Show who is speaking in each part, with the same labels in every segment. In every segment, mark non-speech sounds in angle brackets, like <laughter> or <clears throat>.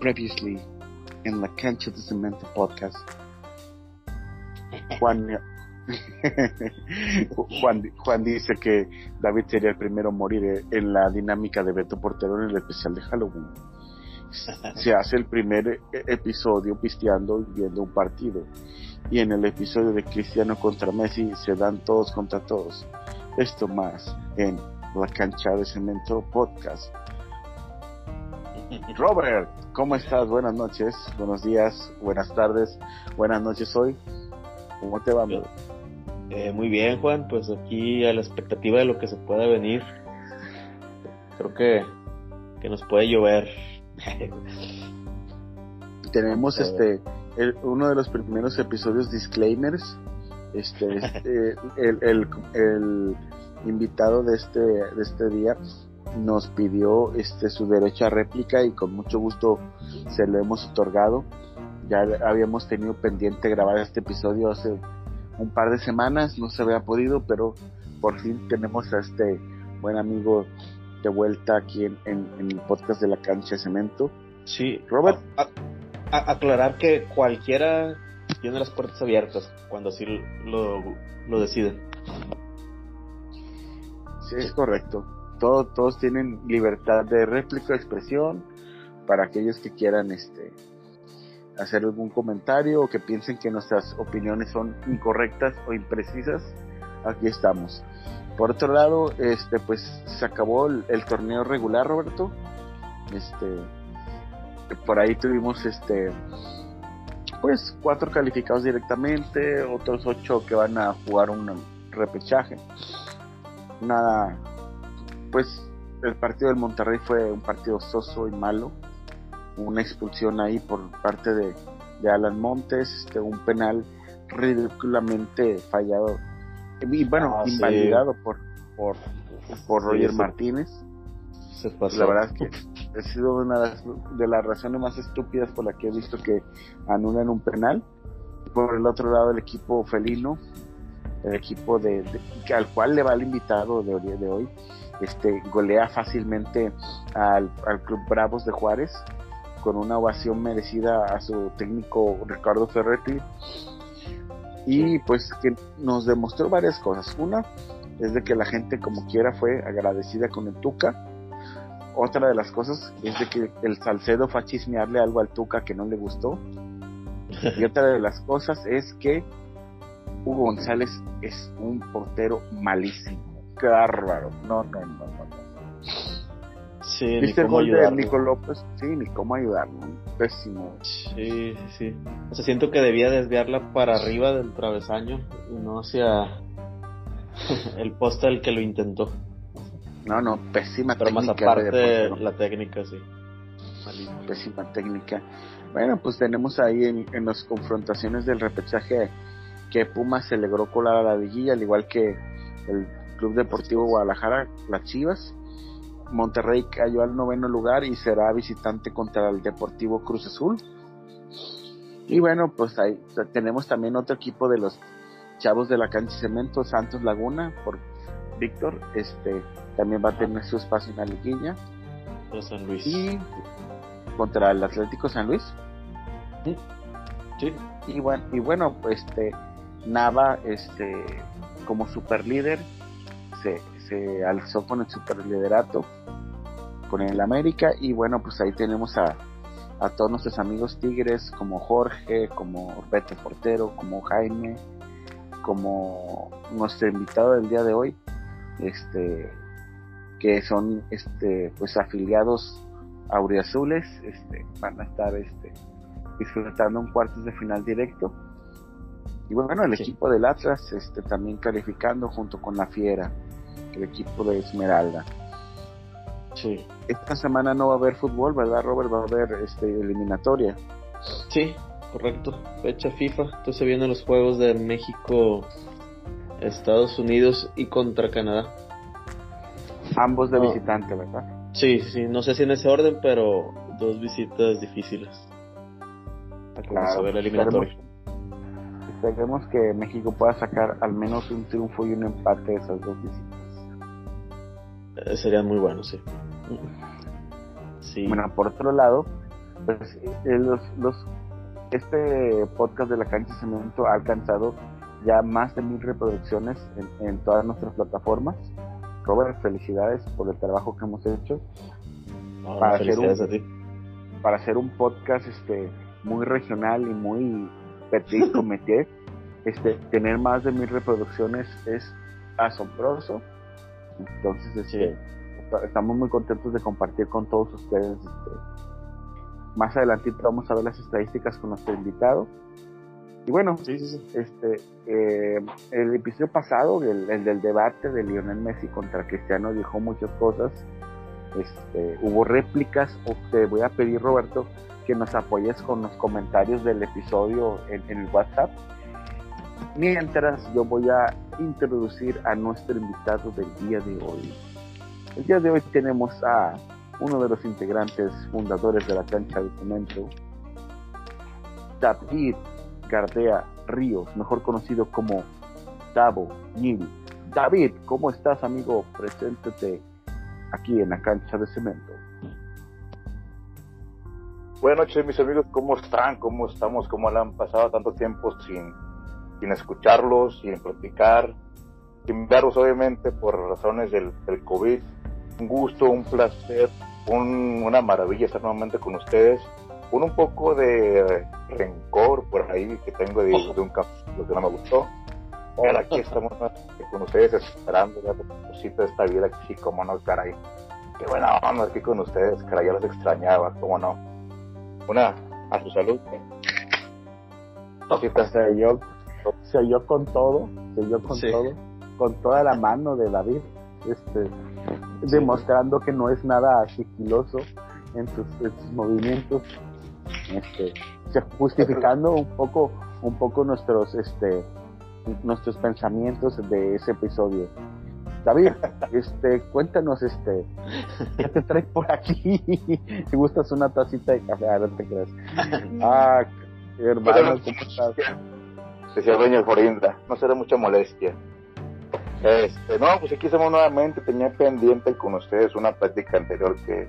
Speaker 1: previously en la cancha de cemento podcast. Juan, <laughs> Juan, Juan dice que David sería el primero a morir en la dinámica de Beto Portero en el especial de Halloween. <laughs> Se hace el primer episodio pisteando y viendo un partido. Y en el episodio de Cristiano contra Messi se dan todos contra todos. Esto más en la cancha de cemento podcast. Robert, ¿cómo estás? Buenas noches, buenos días, buenas tardes, buenas noches hoy. ¿Cómo te va?
Speaker 2: Eh, muy bien, Juan, pues aquí a la expectativa de lo que se pueda venir. Creo que, que nos puede llover. <laughs>
Speaker 1: Tenemos este uno de los primeros episodios disclaimers. Este, este <laughs> el, el, el, invitado de este de este día nos pidió este su derecho a réplica y con mucho gusto se lo hemos otorgado. Ya habíamos tenido pendiente grabar este episodio hace un par de semanas, no se había podido, pero por fin tenemos a este buen amigo de vuelta aquí en, el podcast de la cancha de cemento.
Speaker 2: Sí, Robert. aclarar que cualquiera tiene las puertas abiertas cuando así lo, lo deciden.
Speaker 1: Sí, es correcto todos, todos tienen libertad de réplica, expresión, para aquellos que quieran este hacer algún comentario o que piensen que nuestras opiniones son incorrectas o imprecisas, aquí estamos. Por otro lado, este pues se acabó el, torneo regular, Roberto. Este por ahí tuvimos este pues cuatro calificados directamente, otros ocho que van a jugar un repechaje. Nada pues el partido del Monterrey fue un partido soso y malo. Una expulsión ahí por parte de, Alan Montes, este, un penal ridículamente fallado y bueno, ah, invalidado por, por, por Roger Martínez. La verdad es que ha sido una de las razones más estúpidas por la que he visto que anulan un penal. Por el otro lado, el equipo felino, el equipo de, al cual le va el invitado de, de hoy, este, golea fácilmente al, Club Bravos de Juárez con una ovación merecida a su técnico Ricardo Ferretti y pues que nos demostró varias cosas. Una es de que la gente como quiera fue agradecida con el Tuca. Otra de las cosas es de que el Salcedo fue a chismearle algo al Tuca que no le gustó. Y otra de las cosas es que Hugo González es un portero malísimo qué bárbaro. No, no, no, no.
Speaker 2: Sí, ¿Viste el gol de
Speaker 1: Nico López? Sí, ni cómo ayudarlo. Pésimo.
Speaker 2: Sí, sí, sí. O sea, siento que debía desviarla para arriba del travesaño y no hacia <laughs> el poste del que lo intentó.
Speaker 1: No, no, pésima
Speaker 2: Pero técnica. Pero más aparte, la técnica, sí.
Speaker 1: Pésima técnica. Bueno, pues tenemos ahí en, en las confrontaciones del repechaje que Pumas se logró colar a la liguilla, al igual que el Club Deportivo Guadalajara, las Chivas. Monterrey cayó al noveno lugar y será visitante contra el Deportivo Cruz Azul. Y bueno, pues ahí tenemos también otro equipo de los chavos de la cancha cemento, Santos Laguna, por Víctor, este también va a tener su espacio en la liguilla.
Speaker 2: San Luis.
Speaker 1: Y contra el Atlético San Luis.
Speaker 2: Sí.
Speaker 1: Y bueno, y bueno, pues este Nava, este, como super líder, se, se alzó con el superliderato con el América y bueno pues ahí tenemos a, a todos nuestros amigos tigres como Jorge, como Beto Portero, como Jaime, como nuestro invitado del día de hoy, este que son este pues afiliados auriazules, este van a estar este disfrutando un cuartos de final directo. Y bueno, el equipo del Atlas este también calificando junto con la Fiera el equipo de Esmeralda.
Speaker 2: Sí.
Speaker 1: Esta semana no va a haber fútbol, ¿verdad, Robert? Va a haber este, eliminatoria.
Speaker 2: Sí, correcto. Fecha FIFA. Entonces vienen los juegos de México, Estados Unidos y contra Canadá.
Speaker 1: Ambos de visitante, ¿verdad?
Speaker 2: Sí, sí. No sé si en ese orden, pero dos visitas difíciles.
Speaker 1: Claro, ver la eliminatoria. Esperemos que México pueda sacar al menos un triunfo y un empate de esas dos visitas.
Speaker 2: Eh, serían muy buenos, sí.
Speaker 1: sí. Bueno, por otro lado, pues eh, los, los, este podcast de la cancha de cemento ha alcanzado ya más de mil reproducciones en, todas nuestras plataformas. Robert, felicidades por el trabajo que hemos hecho. para, hacer un, para hacer un podcast este muy regional y muy petit <laughs> comité, este, tener más de mil reproducciones es asombroso. Entonces, este, estamos muy contentos de compartir con todos ustedes. Este, más adelante vamos a ver las estadísticas con nuestro invitado. Y bueno, este eh, el episodio pasado, el, del debate de Lionel Messi contra Cristiano, dijo muchas cosas. Este, hubo réplicas. O te voy a pedir, Roberto, que nos apoyes con los comentarios del episodio en, en el WhatsApp. Mientras yo voy a introducir a nuestro invitado del día de hoy. El día de hoy tenemos a uno de los integrantes fundadores de la cancha de cemento, David Gardea Ríos, mejor conocido como Davo Nil. David, ¿cómo estás, amigo? Preséntate aquí en la cancha de cemento.
Speaker 3: Buenas noches, mis amigos, ¿cómo están? ¿Cómo estamos? ¿Cómo le han pasado tanto tiempo sin, sin escucharlos, sin platicar, sin verlos, obviamente, por razones del, del COVID? Un gusto, un placer, una maravilla estar nuevamente con ustedes con un poco de rencor por ahí que tengo de, de un capítulo que no me gustó. Pero aquí <laughs> estamos con ustedes esperando ya de esta vida, sí, como no, caray. Qué buena onda aquí con ustedes, caray, ya los extrañaba, cómo no. Una, a su salud.
Speaker 1: Se yo, se yo con todo, se yo con todo, con toda la mano de David, este, demostrando que no es nada sigiloso en sus, en sus movimientos este, justificando un poco, un poco nuestros, este, nuestros pensamientos de ese episodio. David, <laughs> este, cuéntanos, este, ¿qué te traes por aquí? <laughs> Si gustas una tacita de café, ah, no te creas. <laughs> Ah, hermano, ¿cómo estás?
Speaker 3: Decía Doña Jorinda, no será mucha molestia. Este, no, pues aquí estamos nuevamente, tenía pendiente con ustedes una plática anterior que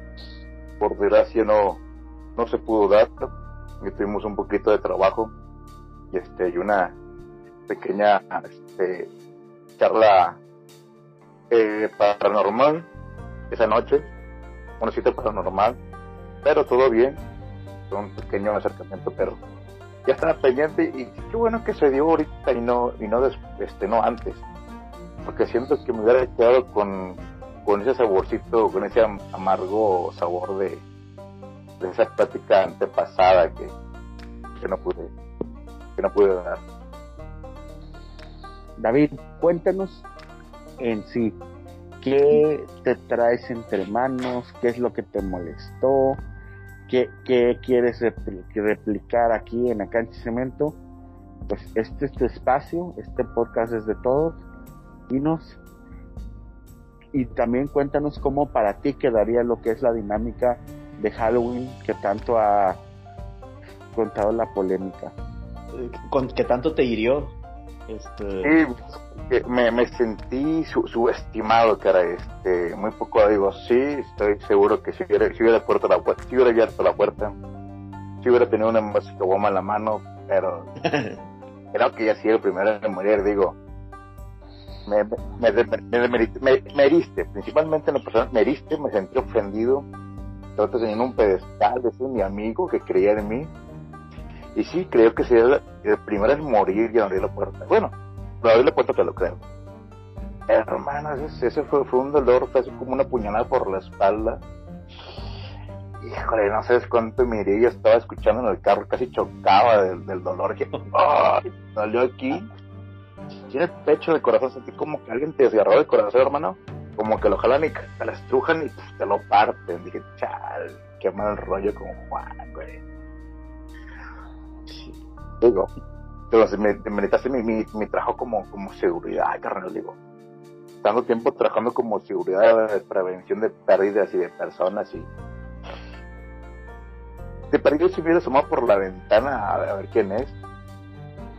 Speaker 3: por desgracia no, no se pudo dar y tuvimos un poquito de trabajo y este y una pequeña este, charla eh, paranormal esa noche una cita paranormal pero todo bien un pequeño acercamiento pero ya estaba pendiente y qué bueno que se dio ahorita y no y no este no antes porque siento que me hubiera quedado con con ese saborcito con ese amargo sabor de de esa plática antepasada que, que no pude que no pude dar.
Speaker 1: David, cuéntanos en sí, ¿qué te traes entre manos? ¿Qué es lo que te molestó? ¿Qué, qué quieres replicar aquí en la cancha cemento? Pues este es tu espacio, este podcast es de todos. Dinos y también cuéntanos cómo para ti quedaría lo que es la dinámica de Halloween que tanto ha contado la polémica.
Speaker 2: Con, que tanto te hirió. Este...
Speaker 3: Sí, me, me sentí subestimado, cara. Este, muy poco digo, sí, estoy seguro que si hubiera, si hubiera, puerto la, si hubiera abierto la puerta, si hubiera tenido una bomba en la mano, pero <laughs> creo que ya sí el primero en morir, digo. Me, me, me, me, heriste, principalmente en la persona, me heriste, me sentí ofendido, otro teniendo un pedestal, es mi amigo que creía en mí. Y sí, creo que sería el primero en morir y abrir la puerta. Bueno, pero abrir la puerta te lo creo. Hermano, ese, fue, un dolor, fue como una puñalada por la espalda. Híjole, no sabes cuánto miré, yo estaba escuchando en el carro, casi chocaba del, dolor. Que. Salió aquí. Tiene pecho, de corazón, sentí como que alguien te desgarró el corazón, hermano como que lo jalan y te la estrujan y te lo parten. Dije, chal, qué mal rollo como Juan, güey. Digo, entonces me, me mi, trabajo como, como seguridad, carnal, digo. Tanto tiempo trabajando como seguridad de prevención de pérdidas y de personas y de perdido si hubiera asomado por la ventana a ver, quién es.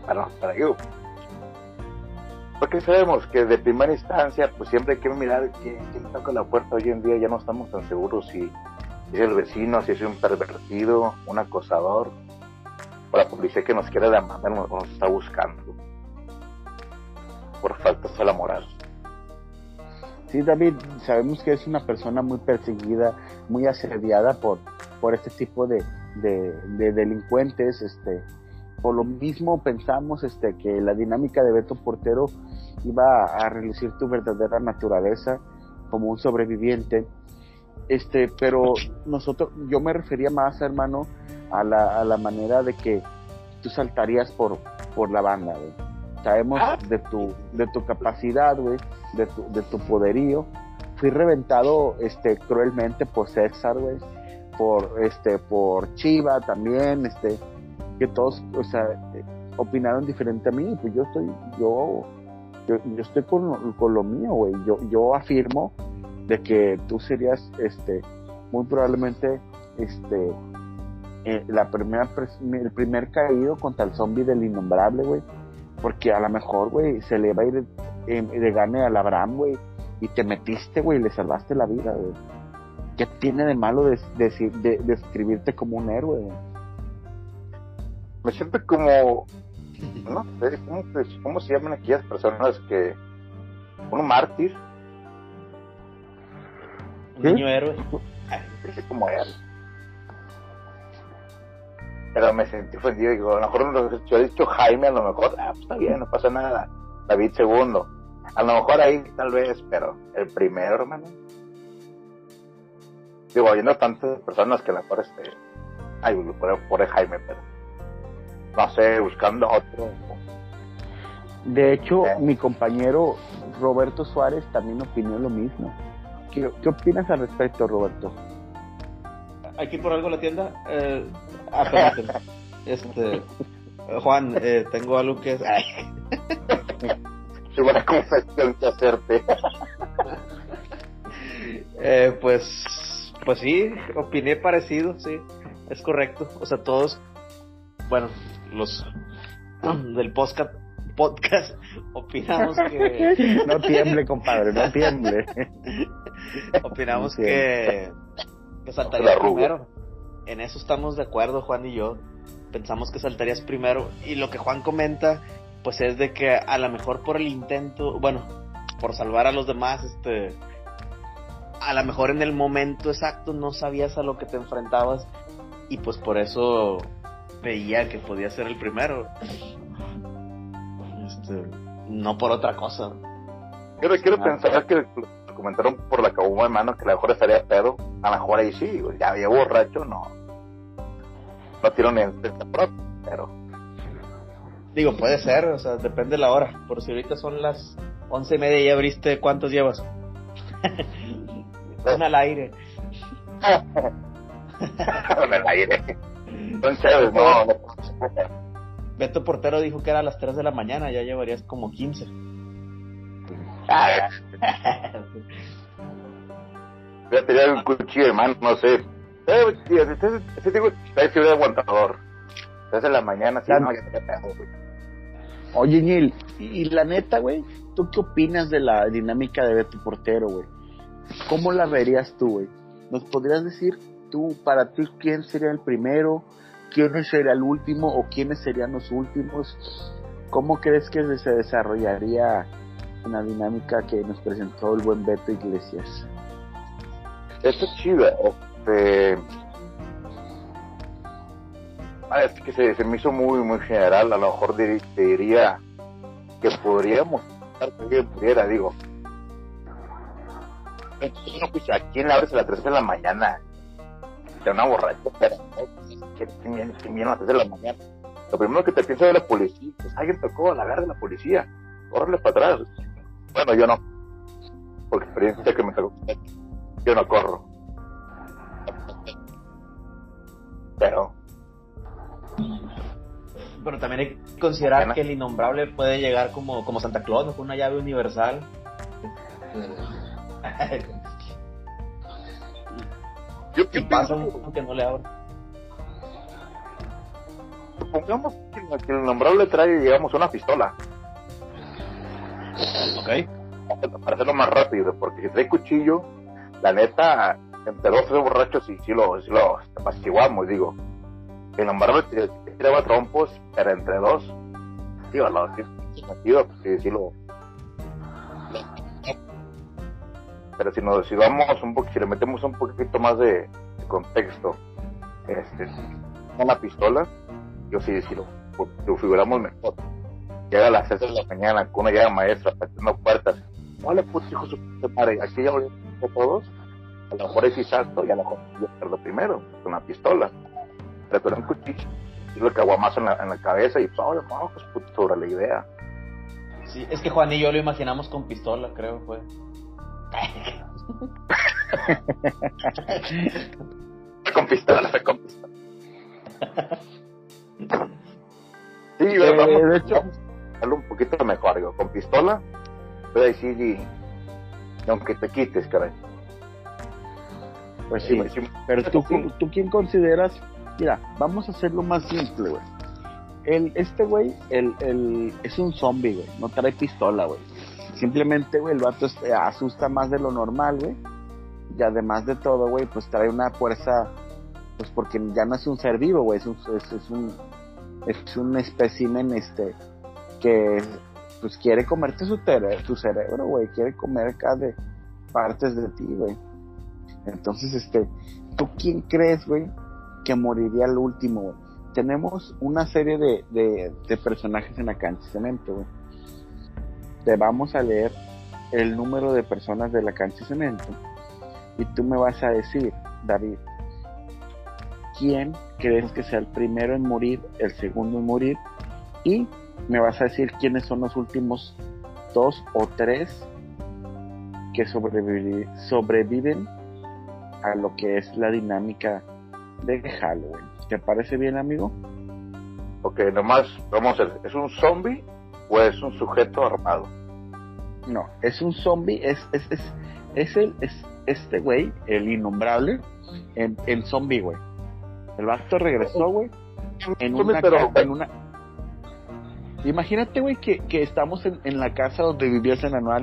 Speaker 3: Para, para yo porque sabemos que de primera instancia, pues siempre hay que mirar quién, toca la puerta. Hoy en día ya no estamos tan seguros si es el vecino, si es un pervertido, un acosador, o la policía que nos quiere demandar nos, nos está buscando por falta de la moral.
Speaker 1: Sí, David, sabemos que es una persona muy perseguida, muy asediada por, por este tipo de, de, de delincuentes, este, por lo mismo pensamos este que la dinámica de Beto Portero iba a relucir tu verdadera naturaleza como un sobreviviente este pero nosotros yo me refería más hermano a la, a la manera de que tú saltarías por por la banda güey. sabemos
Speaker 3: Ah.
Speaker 1: de tu de tu capacidad güey de tu, de tu poderío fui reventado este cruelmente por César güey por este por Chiva también este que todos o sea opinaron diferente a mí pues yo estoy yo yo, yo estoy con, lo- con lo mío güey yo yo afirmo de que tú serías este muy probablemente este eh, la primera el primer caído contra el zombie del innombrable güey porque a lo mejor güey se le va a ir eh, de gane al Abraham güey y te metiste güey y le salvaste la vida güey ¿qué tiene de malo de, de, de- describirte como un héroe?
Speaker 3: Me siento como, no sé, ¿cómo, se- cómo se llaman aquellas personas que, un mártir,
Speaker 2: Un
Speaker 1: ¿Sí?
Speaker 2: niño héroe.
Speaker 3: como él. Pero me sentí ofendido, digo, a lo mejor lo que yo he dicho Jaime, a lo mejor, ah, pues está bien, no pasa nada. David segundo. A lo mejor ahí tal vez, pero el primero, hermano. Digo, habiendo tantas personas que a lo mejor este, ay, por, por Jaime, pero no sé, buscando otro.
Speaker 1: De hecho,
Speaker 3: Eh.
Speaker 1: mi compañero Roberto Suárez también opinó lo mismo. ¿Qué, qué opinas al respecto, Roberto?
Speaker 2: Hay que ir por algo a la tienda. Eh, ah. Este, Juan, eh, tengo algo que... Ay,
Speaker 3: Qué buena confesión que hacerte.
Speaker 2: Eh, pues, pues sí, opiné parecido, sí, es correcto. O sea, todos, bueno, los <clears throat> del podcast, podcast <laughs> opinamos que,
Speaker 1: No tiemble, compadre, no tiemble. <laughs>
Speaker 2: opinamos que, que
Speaker 3: arruga.
Speaker 2: primero. En eso estamos de acuerdo, Juan y yo. Pensamos que saltarías primero. Y lo que Juan comenta, pues es de que a lo mejor por el intento, bueno, por salvar a los demás, este, a lo mejor en el momento exacto no sabías a lo que te enfrentabas y pues por eso veía que podía ser el primero. Este, no por otra cosa.
Speaker 3: Quiero, quiero
Speaker 1: Ah,
Speaker 3: pensar que comentaron por la cabuma de mano que a lo mejor estaría pedo. A lo mejor ahí sí, ya, ya borracho, no. Ni en propia, pero.
Speaker 2: Digo, puede ser, o sea, depende de la hora. Por si ahorita son las once y media y ya abriste, ¿cuántos llevas? Una al aire.
Speaker 3: el aire. Entonces, no, no.
Speaker 2: Beto Portero dijo que era a las 3 de la mañana, ya llevarías como 15.
Speaker 3: Ah, Voy a tirar un cuchillo de mano, no sé. Eh, tío, ese, ese, ese tipo está de fiebre de aguantador. Desde la mañana, sí,
Speaker 1: Claro.
Speaker 3: no, ya te pedo, güey.
Speaker 1: Oye, Neil, y, y la neta, güey, ¿tú qué opinas de la dinámica de Beto Portero, güey? ¿Cómo la verías tú, güey? ¿Nos podrías decir tú, para ti, quién sería el primero, quién sería el último o quiénes serían los últimos? ¿Cómo crees que se desarrollaría una dinámica que nos presentó el buen Beto Iglesias?
Speaker 3: Esto es chido. Este... Ah, que se, me hizo muy, muy general. A lo mejor dir- te diría que podríamos que pudiera, digo. ¿A quién le abres a las 3 de la mañana? De una borracha, pero que viene a las 3 de la mañana. Lo primero que te piensa de la policía, pues alguien tocó la agarra de la policía, córrele para atrás. Bueno, yo no, porque experiencia que me tocó, yo no corro. Pero,
Speaker 2: Pero también hay que considerar que el innombrable puede llegar como, como Santa Claus, ¿no? con una llave universal. <laughs>
Speaker 3: yo,
Speaker 2: y
Speaker 3: yo
Speaker 2: pasa
Speaker 3: pienso-
Speaker 2: un que no le abre.
Speaker 3: supongamos que, el nombrable trae, digamos, una pistola,
Speaker 2: Ok.
Speaker 3: para hacerlo más rápido, porque si trae cuchillo, la neta, entre dos tres borrachos y sí lo, sí lo apaciguamos, digo. El nombrable tiraba trompos, pero entre dos, digo, no, sí, sentido, sí, sí lo, pero si nos si vamos un poquito, si le metemos un poquito más de, contexto, este, una pistola, yo sí, sí lo, lo figuramos mejor. Llega a las 6 de la mañana con una llave maestra, pateando puertas. Vale, pues hijo su madre, aquí ya volvemos todos. A lo mejor es exacto y a lo mejor yo lo primero, con una pistola. Pero con un cuchillo, y lo caguamazo en la, en la cabeza y pues, oye, pues puto sobre la idea.
Speaker 2: Sí, es que Juan y yo lo imaginamos con pistola, creo, fue. <laughs>
Speaker 3: con pistola, fue con pistola. Sí,
Speaker 1: eh,
Speaker 3: vamos,
Speaker 1: de hecho,
Speaker 3: vamos un poquito mejor, digo, con pistola, voy a decir, y aunque te quites, caray.
Speaker 1: Pues sí,
Speaker 3: Sí, sí,
Speaker 1: pero tú, tú quién consideras, mira, vamos a hacerlo más simple, güey. El, este güey, el, el, es un zombie, güey, no trae pistola, güey. Simplemente, güey, el vato este, asusta más de lo normal, güey. Y además de todo, güey, pues trae una fuerza, pues porque ya no es un ser vivo, güey, es un, es, es un, es un espécimen, este, que, pues quiere comerte su, tere- tu cerebro, güey, quiere comer cada de partes de ti, güey. Entonces, este, ¿tú quién crees, güey, que moriría al último? Tenemos una serie de, de, personajes en la cancha cemento, güey. Te vamos a leer el número de personas de la cancha cemento y tú me vas a decir, David, ¿quién crees que sea el primero en morir, el segundo en morir? Y me vas a decir quiénes son los últimos dos o tres que sobreviven a lo que es la dinámica de Halloween. ¿Te parece bien, amigo?
Speaker 3: Ok, nomás, vamos a ver, ¿es un zombie o es un sujeto armado?
Speaker 1: No, es un zombie, es, es, es, es el, es este güey, el innombrable, en, en zombie, güey. El vato regresó, güey, en una,
Speaker 3: pero-
Speaker 1: en una... Imagínate, güey, que, que estamos en, en la casa donde vivías en la Nueva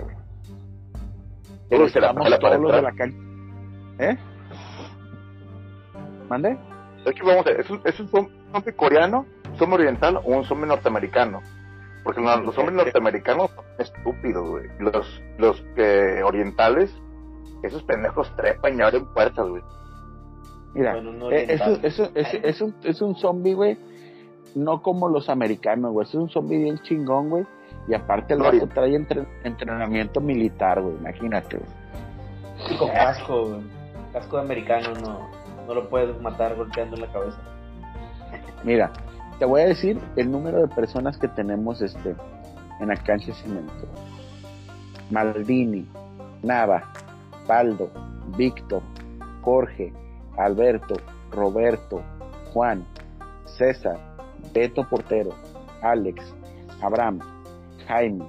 Speaker 1: güey. Pero
Speaker 3: Uy, se la-
Speaker 1: estamos todos los de
Speaker 3: entrar.
Speaker 1: la cancha. ¿Eh? ¿Mande?
Speaker 3: Es que vamos a ver, ¿es un, es un zom- zombie coreano, zombie oriental o un zombie norteamericano? Porque los, los zombies norteamericanos son estúpidos, güey. Los, los eh, orientales, esos pendejos trepan y abren puertas, güey.
Speaker 1: Mira,
Speaker 2: Bueno, un
Speaker 1: eh, eso, eso, es, es un, es un zombie, güey, no como los americanos, güey. Es un zombie bien chingón, güey. Y aparte el vato trae entre- entrenamiento militar, güey. Imagínate, güey.
Speaker 2: Con casco, güey. Casco de americano no, no lo puedes matar golpeando en la cabeza.
Speaker 1: Mira, te voy a decir el número de personas que tenemos este en la cancha de cemento. Maldini, Nava, Baldo, Víctor, Jorge, Alberto, Roberto, Juan, César, Beto Portero, Alex, Abraham, Jaime,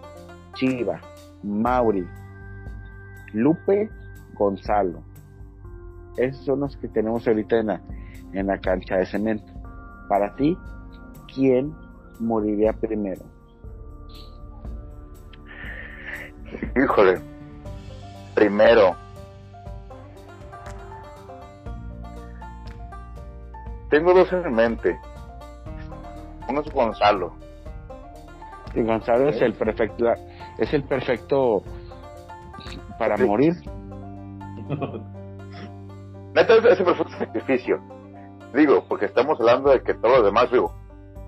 Speaker 1: Chiva, Mauri, Lupe, Gonzalo. Esos son los que tenemos ahorita en la, en la cancha de cemento. Para ti, ¿quién moriría primero?
Speaker 3: Híjole. Primero. Tengo dos en mente. Uno es Gonzalo.
Speaker 1: Y Gonzalo es el perfecto, es el perfecto para
Speaker 3: Sí.
Speaker 1: morir. <laughs>
Speaker 3: Neta, ese fue un sacrificio. Digo, porque estamos hablando de que todos los demás, digo,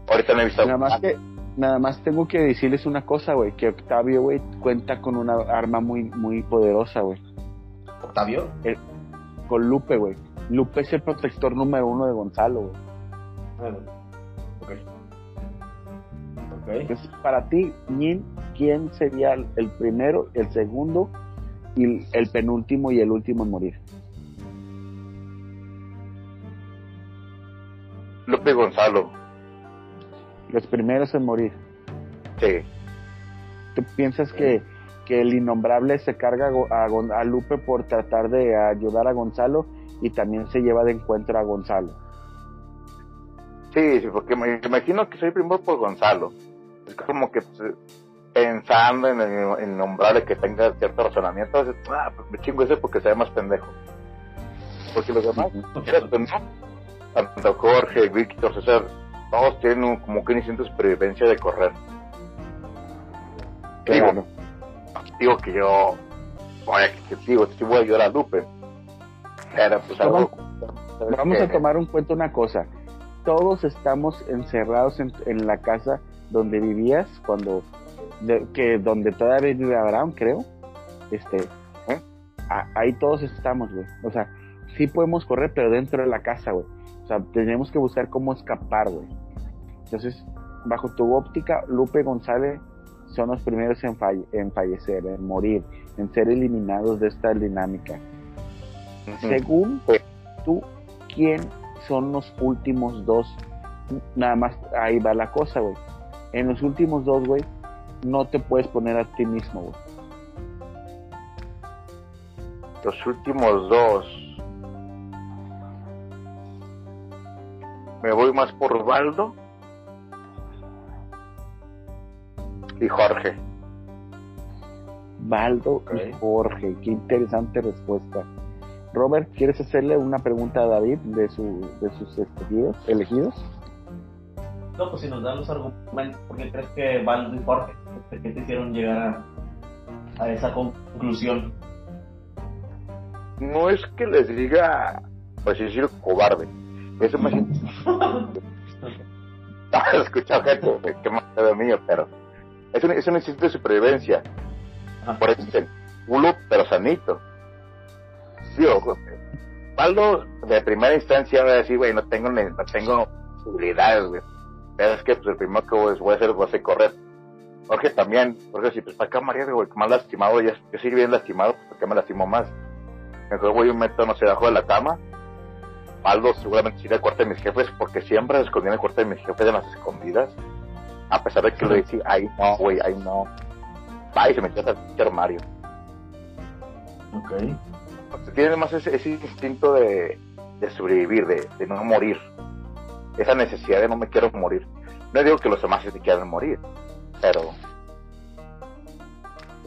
Speaker 3: ahorita no he visto.
Speaker 1: Nada más que, nada más tengo que decirles una cosa, güey, que Octavio, güey, cuenta con una arma muy, muy poderosa, güey.
Speaker 2: ¿Octavio?
Speaker 1: Con Lupe, güey. Lupe es el protector número uno de Gonzalo, güey.
Speaker 2: Bueno, ok. Ok.
Speaker 1: Entonces, para ti, ¿quién, quién sería el- primero, el segundo y el- el penúltimo y el último en morir?
Speaker 3: Lupe Gonzalo.
Speaker 1: Los primeros en morir.
Speaker 3: Sí.
Speaker 1: ¿Tú piensas que, que el innombrable se carga a, a a Lupe por tratar de ayudar a Gonzalo y también se lleva de encuentro a Gonzalo?
Speaker 3: Sí, sí, porque me imagino que soy primero por Gonzalo. Es como que pues, pensando en el en nombrarle que tenga cierto razonamiento, ah, pues me chingo ese porque se ve más pendejo. Porque los demás, tanto Jorge, Víctor, César, todos tienen un, como que un instinto de supervivencia de correr. Digo, digo que yo, vaya que digo, voy a ayudar a Lupe. Pero pues algo,
Speaker 1: Vamos a tomar en cuenta una cosa. Todos estamos encerrados en, en la casa donde vivías cuando que donde todavía vive Abraham, creo. Este, ¿Eh? ahí todos estamos, güey. O sea, sí podemos correr, pero dentro de la casa, güey. Sea, tenemos que buscar cómo escapar, güey. Entonces, bajo tu óptica, Lupe González son los primeros en, en fallecer, en morir, en ser eliminados de esta dinámica. Según tú, ¿quién son los últimos dos? Nada más ahí va la cosa, güey. En los últimos dos, güey, no te puedes poner a ti mismo, güey.
Speaker 3: Los últimos dos. Me voy más por Baldo y Jorge.
Speaker 1: Baldo y Jorge, qué interesante respuesta. Robert, ¿quieres hacerle una pregunta a David de, su, de sus escogidos, elegidos?
Speaker 2: No, pues si nos dan los argumentos, ¿por qué crees que Baldo y Jorge, ¿qué te hicieron llegar a, esa conclusión?
Speaker 3: No es que les diga, pues decir, cobarde. Eso me siento. escuchado gente que más mío, pero es un, es un instinto de supervivencia. Por eso es el culo, pero sanito. Sí, ojo. De primera instancia, va a decir, güey, no tengo, no tengo posibilidades, güey. Pero es que, pues, el primero que voy a hacer, voy a hacer correr. Jorge también, Jorge, si, pues, ¿para qué María, güey? Más lastimado, ya, yo sigo bien lastimado, pues, ¿para qué me lastimó más? Entonces, voy un meto, no sé, debajo de la cama. Baldo seguramente iría al cuarto de mis jefes, porque siempre se escondía en el cuarto de mis jefes en las escondidas a pesar de que lo decía, ahí no, güey, ahí no. Va y se metió al armario.
Speaker 2: Ok.
Speaker 3: Tiene más ese, instinto de, de sobrevivir, de, de, no morir. Esa necesidad de no me quiero morir. No digo que los demás se quieran morir, pero.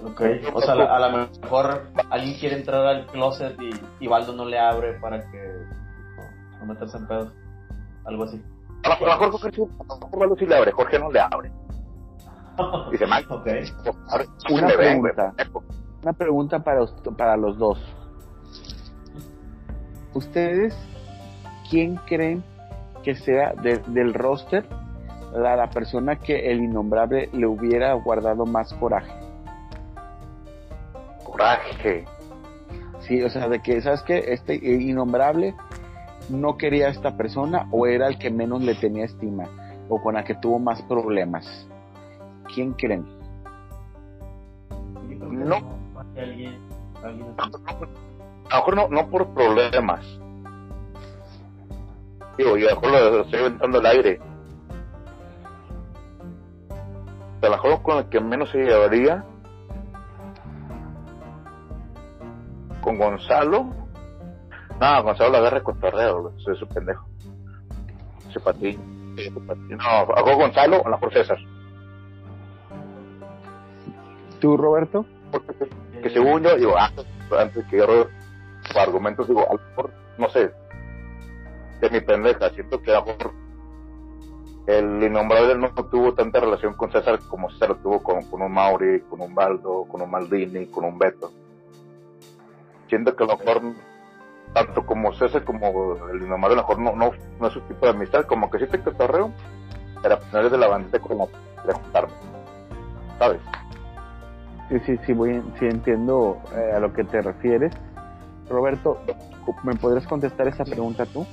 Speaker 2: Ok, o sea, a lo mejor alguien quiere entrar al closet y, y Baldo no le abre para que no meterse en pedos. Algo así.
Speaker 3: A lo mejor Jorge sí, le abre, Jorge no le abre. <laughs> Dice Mike.
Speaker 2: Okay.
Speaker 1: Una pregunta. Una pregunta para, para los dos. ¿Ustedes quién creen que sea del roster la, la persona que el innombrable le hubiera guardado más coraje?
Speaker 3: Coraje.
Speaker 1: Sí, o sea, de que, ¿sabes qué? Este innombrable no quería a esta persona o era el que menos le tenía estima o con la que tuvo más problemas? ¿Quién creen?
Speaker 3: No. A lo mejor no, no por problemas. Digo, yo a lo mejor lo estoy inventando el aire. A lo mejor con el que menos se llevaría. Con Gonzalo no, Gonzalo la agarra con torreo, soy su pendejo. Ese ti. No, hago Gonzalo o la por César.
Speaker 1: ¿Tú, Roberto?
Speaker 3: que según yo, digo, antes, antes que yo argumentos, digo, a lo mejor, no sé, de mi pendeja, siento que a lo mejor el innombrable no tuvo tanta relación con César como César lo tuvo con, con un Mauri, con un Baldo, con un Maldini, con un Beto. Siento que a lo mejor tanto como César como el innombrable, a lo mejor no, no, no es su tipo de amistad, como que sí te cotorreo, pero no eres de la bandita como de juntarme, ¿sabes?
Speaker 1: Sí, sí, sí, voy, sí entiendo eh, a lo que te refieres. Roberto, ¿me podrías contestar esa pregunta tú?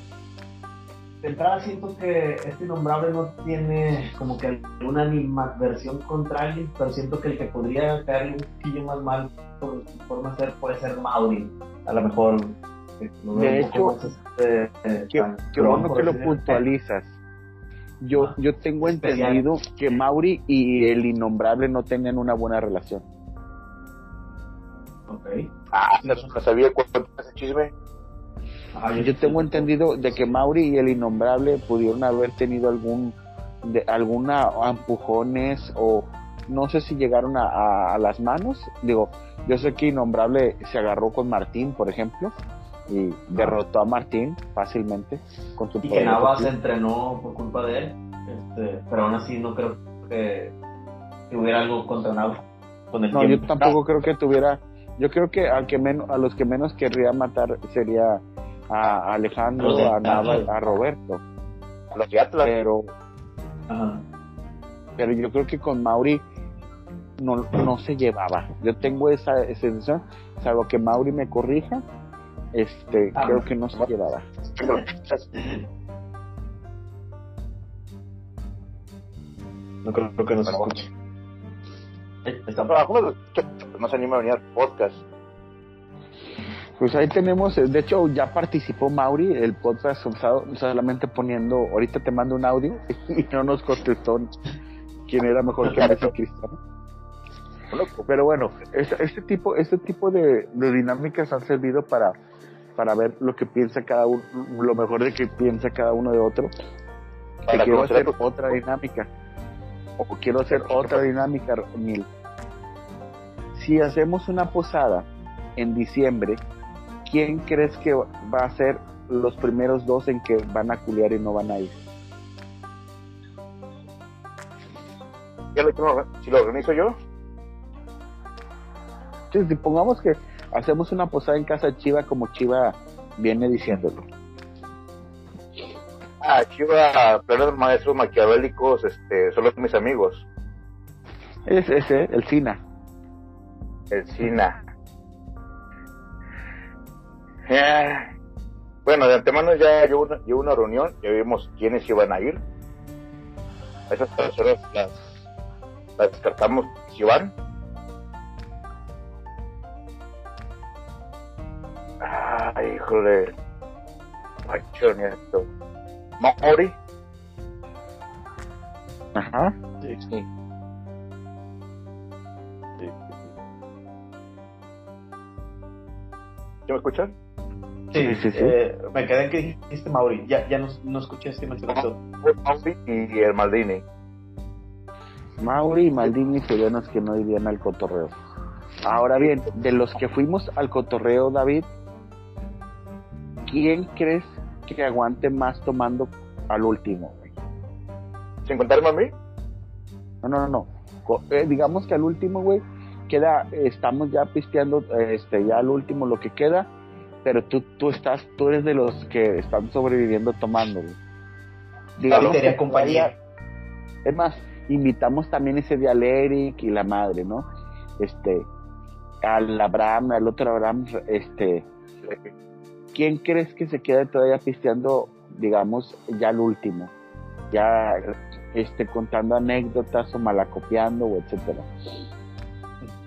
Speaker 2: De entrada siento que este innombrable no tiene como que una animadversión contra alguien, pero siento que el que podría caerle un poquillo más mal por su forma de ser puede ser Mauri. A lo mejor
Speaker 1: de hecho, este, qué, bueno que lo puntualizas. Yo, yo tengo entendido que Mauri y el innombrable no tenían una buena relación.
Speaker 3: Ok. Ah, no, sabía cuánto ese chisme.
Speaker 1: Ah, yo tengo entendido de que Mauri y el innombrable pudieron haber tenido algún de, alguna empujones o no sé si llegaron a, a, las manos. Digo, yo sé que innombrable se agarró con Martín, por ejemplo y derrotó a Martín fácilmente con su
Speaker 2: Y que Navas entrenó por culpa de él, este, pero aún así no creo que, hubiera algo contra Navas. Con el
Speaker 1: no, yo tampoco creo que tuviera. Yo creo que al que menos, a los que menos querría matar sería a Alejandro, a Navas, a Roberto.
Speaker 3: A los de Atlas.
Speaker 1: Pero, pero yo creo que con Mauri no, no se llevaba. Yo tengo esa, esa sensación, salvo que Mauri me corrija, este, ah. creo que no se llevaba.
Speaker 2: No creo, que nos escuche.
Speaker 3: Está abajo, no se anima a venir al podcast.
Speaker 1: Pues ahí tenemos, de hecho ya participó Mauri, el podcast solamente poniendo, ahorita te mando un audio <laughs> y no nos contestó quién era mejor que Messi Cristiano. Pero bueno, este, este tipo, este tipo de, dinámicas han servido para, para ver lo que piensa cada uno, lo mejor de que piensa cada uno de otro. Que quiero hacer otra dinámica. O quiero hacer otra dinámica, Mil. Si hacemos una posada en diciembre, ¿quién crees que va a ser los primeros dos en que van a culiar y no van a ir?
Speaker 3: si lo organizo yo.
Speaker 1: Sí, pongamos que hacemos una posada en casa de Chiva como Chiva viene diciéndolo.
Speaker 3: Ah, Chiva, planes maestros maquiavélicos, este, solo mis amigos.
Speaker 1: Es ese, el Sina.
Speaker 3: El Sina. Eh, bueno, de antemano ya llevo una, una reunión, ya vimos quiénes iban a ir. Esas personas las, las descartamos si van Ay, híjole. Machón esto. Maori.
Speaker 1: Ajá.
Speaker 2: Sí, sí. sí.
Speaker 3: me escuchan?
Speaker 2: Sí, sí, sí. Eh, me quedé en que dijiste Mauri. Ya, ya no, no escuché si mencionaste.
Speaker 3: Mauri y el Maldini.
Speaker 1: Mauri y Maldini serían los que no irían al cotorreo. Ahora bien, de los que fuimos al cotorreo, David, ¿quién crees que aguante más tomando al último?
Speaker 3: ¿Sin contarme a mí?
Speaker 1: No, no, no, no. Eh, digamos que al último, güey, queda, estamos ya pisteando, este, ya al último lo que queda, pero tú, tú estás, tú eres de los que están sobreviviendo tomando, güey.
Speaker 2: Digamos que compañía.
Speaker 1: Es más, invitamos también ese día al Eric y la madre, ¿no? Este, al Abraham, al otro Abraham, este, ¿quién crees que se queda todavía pisteando, digamos, ya el último? Ya este, contando anécdotas o malacopiando o etcétera.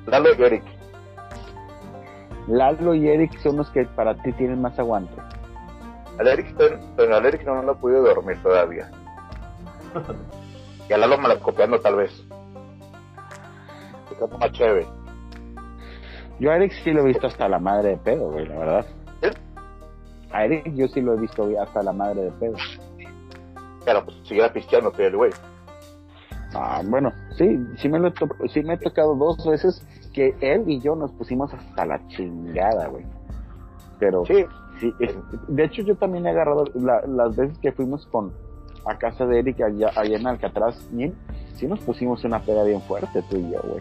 Speaker 3: Lalo y Eric.
Speaker 1: Lalo y Eric son los que para ti tienen más aguante.
Speaker 3: Al Eric, pero al Eric no, lo he podido dormir todavía. y a Lalo malacopiando tal vez. Se más chévere.
Speaker 1: Yo a Eric sí lo he visto hasta la madre de pedo, güey, la verdad. A Eric yo sí lo he visto hasta la madre de pedo.
Speaker 3: Claro, pues siguiera pisteando el güey.
Speaker 1: Ah, bueno, sí, sí me, lo sí me he tocado dos veces que él y yo nos pusimos hasta la chingada, güey. Pero, sí, sí de hecho yo también he agarrado las veces que fuimos con a casa de Eric allá, allá en Alcatraz, sí nos pusimos una peda bien fuerte tú y yo, güey.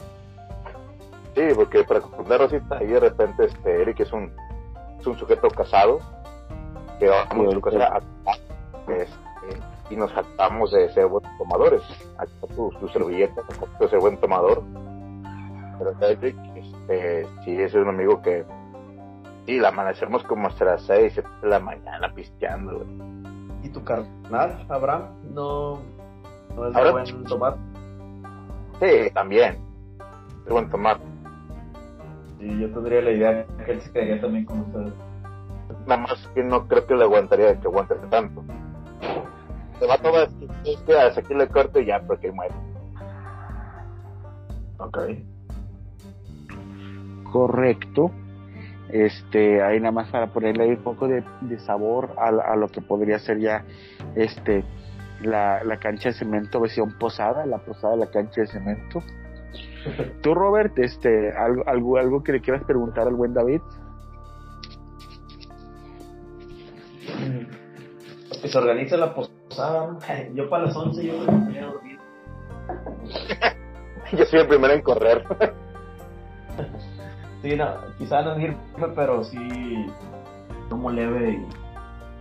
Speaker 3: Sí, porque para contar Rosita, ahí de repente este Eric es un, es un sujeto casado que vamos a este, y nos jactamos de ser buenos tomadores. Aquí tu, tu servilleta, de ser buen tomador. Pero David, este, sí, es un amigo que sí, la amanecemos como hasta las 6 de la mañana pisteando.
Speaker 2: ¿Y tu carnal, Abraham, no, no es de buen tomar?
Speaker 3: Sí, también. Es buen tomar.
Speaker 2: Sí, yo tendría la idea que él se quedaría también con ustedes
Speaker 3: nada más que no creo que le aguantaría que aguante tanto. Se va todo este, hasta aquí le corto y ya, porque muere.
Speaker 2: Ok.
Speaker 1: Correcto. Este, ahí nada más para ponerle un poco de, sabor a, lo que podría ser ya este la, la cancha de cemento versión posada, la posada de la cancha de cemento. <laughs> Tú, Robert, este, algo, algo, algo que le quieras preguntar al buen David.
Speaker 2: Se organice la posada. <laughs> Yo para las 11 yo me voy a dormir. <laughs>
Speaker 3: yo soy el primero en correr. <laughs>
Speaker 2: sí, no, quizá no irme, pero sí tomo leve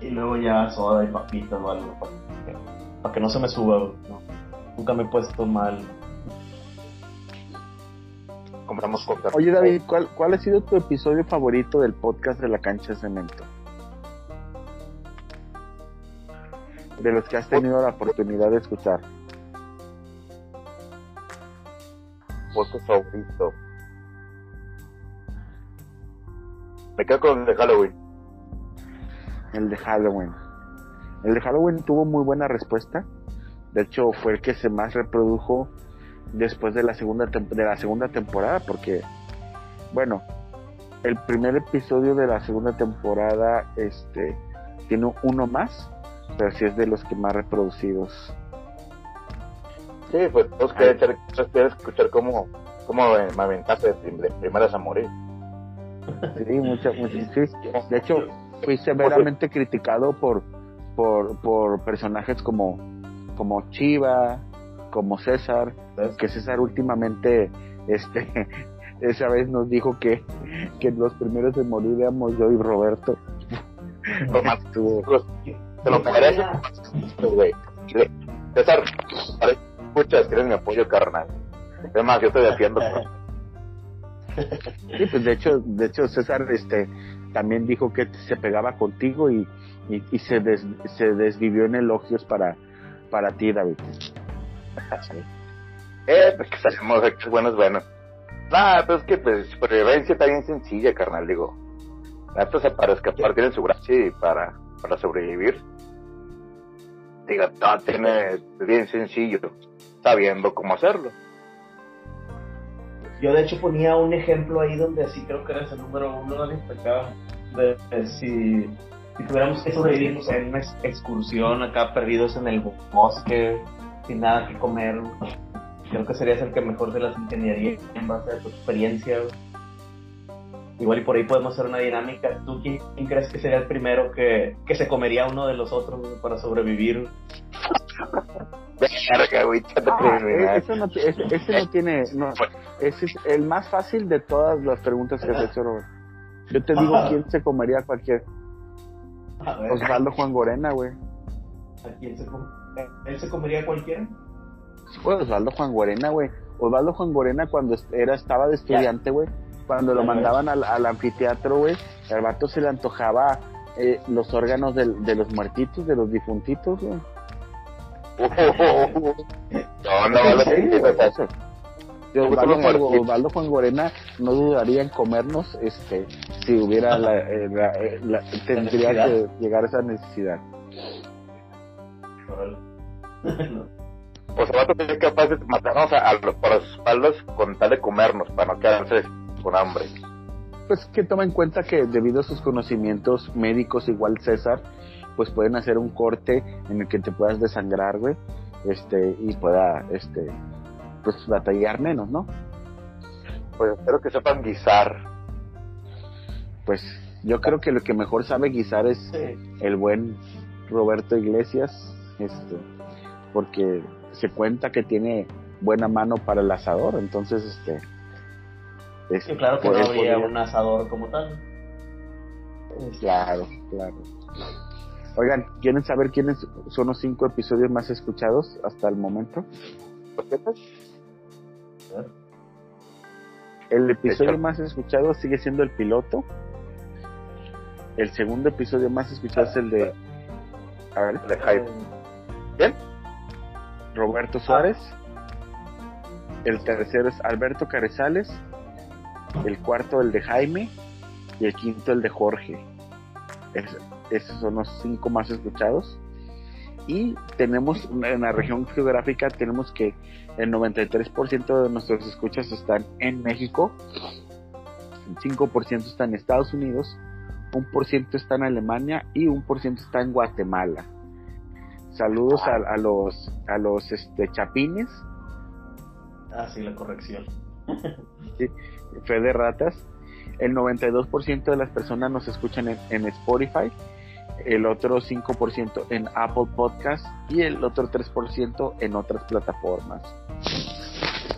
Speaker 2: y, y luego ya soda y papitas o algo para que, para que no se me suba. ¿no? Nunca me he puesto mal.
Speaker 3: Compramos coca.
Speaker 1: Oye David, ¿cuál, ¿cuál ha sido tu episodio favorito del podcast de la cancha de cemento? De los que has tenido la oportunidad de escuchar.
Speaker 3: Voto favorito. Me quedo con el de Halloween.
Speaker 1: El de Halloween. El de Halloween tuvo muy buena respuesta. De hecho, fue el que se más reprodujo después de la segunda de la segunda temporada, porque bueno, el primer episodio de la segunda temporada, este, tiene uno más, pero sí es de los que más reproducidos.
Speaker 3: Sí, pues todos quieren, quieren escuchar cómo, cómo me aventaste de, prim- de primeras a morir.
Speaker 1: Sí, mucha, mucha- sí. De hecho, fui severamente criticado por, por, por personajes como, como Chiva, como César, que César últimamente, este, <laughs> esa vez nos dijo que, que los primeros en morir éramos yo y Roberto. Estuvo-
Speaker 3: Te lo mereces, güey. César, escuchas, tienes mi apoyo, carnal. Es más, yo estoy defiendo. <laughs>
Speaker 1: Sí, pues de hecho, de hecho César, este, también dijo que se pegaba contigo y, y, y se, des- se desvivió en elogios para, para ti, David.
Speaker 3: Eh, pues que salimos es bueno es bueno. Nah, pues es que pues supervivencia está bien sencilla, carnal, digo. Esto se para escapar tiene su gracia y para, para sobrevivir. Tiene es bien sencillo, sabiendo cómo hacerlo.
Speaker 2: Yo de hecho ponía un ejemplo ahí donde así creo que eres el número uno de acá de, de si, tuviéramos que sobrevivir en una ex- excursión acá perdidos en el bosque sin nada que comer creo que serías el que mejor de las ingenierías en base a tu experiencia. Igual y por ahí podemos hacer una dinámica tú quién, quién crees que sería el primero que, que se comería uno de los otros para sobrevivir
Speaker 3: Verga, güey,
Speaker 1: Ah,
Speaker 3: criminal.
Speaker 1: eso no, ti- ese, ese no tiene, no, ese es el más fácil de todas las preguntas que has hecho, Robert. Yo te digo quién se comería a cualquier Osvaldo Juan Gorena, güey.
Speaker 2: ¿a quién se com- él se comería a cualquiera
Speaker 1: Sí, güey, Osvaldo Juan Gorena, güey. Osvaldo Juan Gorena cuando era estaba de estudiante, güey. Cuando lo mandaban al, al anfiteatro, güey, al vato se le antojaba eh, los órganos del- de, los muertitos, de los difuntitos, güey.
Speaker 3: no, no,
Speaker 1: ¿En
Speaker 3: no,
Speaker 1: serio, Eso.
Speaker 3: Gustan
Speaker 1: Osvaldo. Osvaldo Juan Gorena no dudaría en comernos este si hubiera la, eh, la- eh, la- tendría que llegar a esa necesidad.
Speaker 3: Pues el vato es capaz de matarnos a, a los, por las espaldas con tal de comernos, para no quedarse con hambre.
Speaker 1: Pues que toma en cuenta que debido a sus conocimientos médicos igual César, pues pueden hacer un corte en el que te puedas desangrar, güey, este y pueda este pues batallar menos, ¿no?
Speaker 3: Pues espero que sepan guisar.
Speaker 1: Pues yo creo que lo que mejor sabe guisar es
Speaker 2: Sí.
Speaker 1: el buen Roberto Iglesias, este, porque se cuenta que tiene buena mano para el asador, entonces este es-
Speaker 2: claro que no habría un asador como tal. Este,
Speaker 1: Claro, claro. Oigan, ¿quieren saber quiénes son los cinco episodios más escuchados hasta el momento?
Speaker 3: ¿Por qué no?
Speaker 1: El episodio más escuchado sigue siendo el piloto. El segundo episodio más escuchado es el de a ver,
Speaker 3: De hype. ¿Quién?
Speaker 1: Roberto Suárez. El tercero es Alberto Carrizales. El cuarto el de Jaime. Y el quinto el de Jorge. Es- esos son los cinco más escuchados. Y tenemos en la región geográfica tenemos que el 93% de nuestros escuchas están en México, el 5% está en Estados Unidos, un por ciento está en Alemania y un por ciento está en Guatemala. Saludos a, a los a los este chapines,
Speaker 2: Ah, sí, la corrección.
Speaker 1: Fe de ratas. El 92% de las personas nos escuchan en, Spotify. el otro 5% en Apple Podcast y el otro 3% en otras plataformas.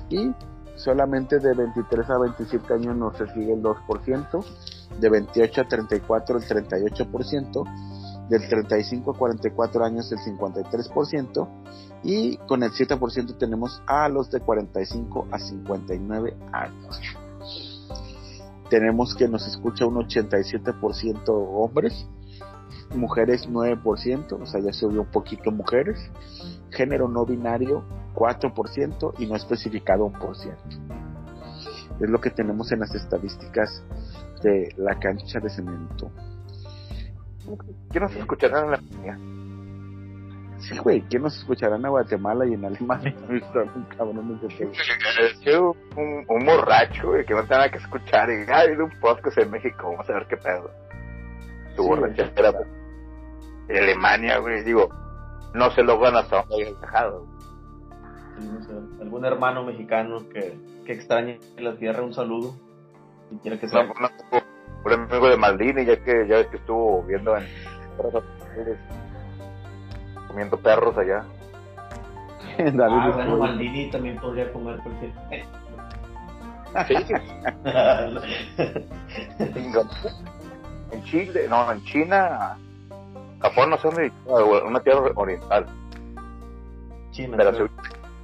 Speaker 1: Y solamente de 23 a 27 años nos sigue el 2%, de 28 a 34 el 38%, del 35 a 44 años el 53% y con el 7% tenemos a los de 45 a 59 años. Tenemos que nos escucha un 87% hombres, mujeres 9%, o sea, ya se oyó un poquito mujeres, género no binario 4% y no especificado 1%. Es lo que tenemos en las estadísticas de la cancha de cemento.
Speaker 3: ¿Quién nos escuchará en la
Speaker 1: Sí, güey, ¿quién nos escuchará en Guatemala y en Alemania? <laughs> un cabrón
Speaker 3: de un, un borracho, güey, que no tenga nada que escuchar. Y, ah, hay un podcast en México, vamos a ver qué pedo. Tu sí, era de Alemania, güey, digo, no se logran hasta donde hayan dejado.
Speaker 2: algún hermano mexicano que, que extrañe la tierra, un saludo. Si quiere que sea.
Speaker 3: un amigo de Maldini, ya que ya que estuvo viendo en comiendo perros allá. <laughs>
Speaker 2: ah, bueno, Maldini también podría comer cualquier. Sí. <laughs>
Speaker 3: en Chile, no, en China Japón no sé dónde, una tierra oriental. China. Pero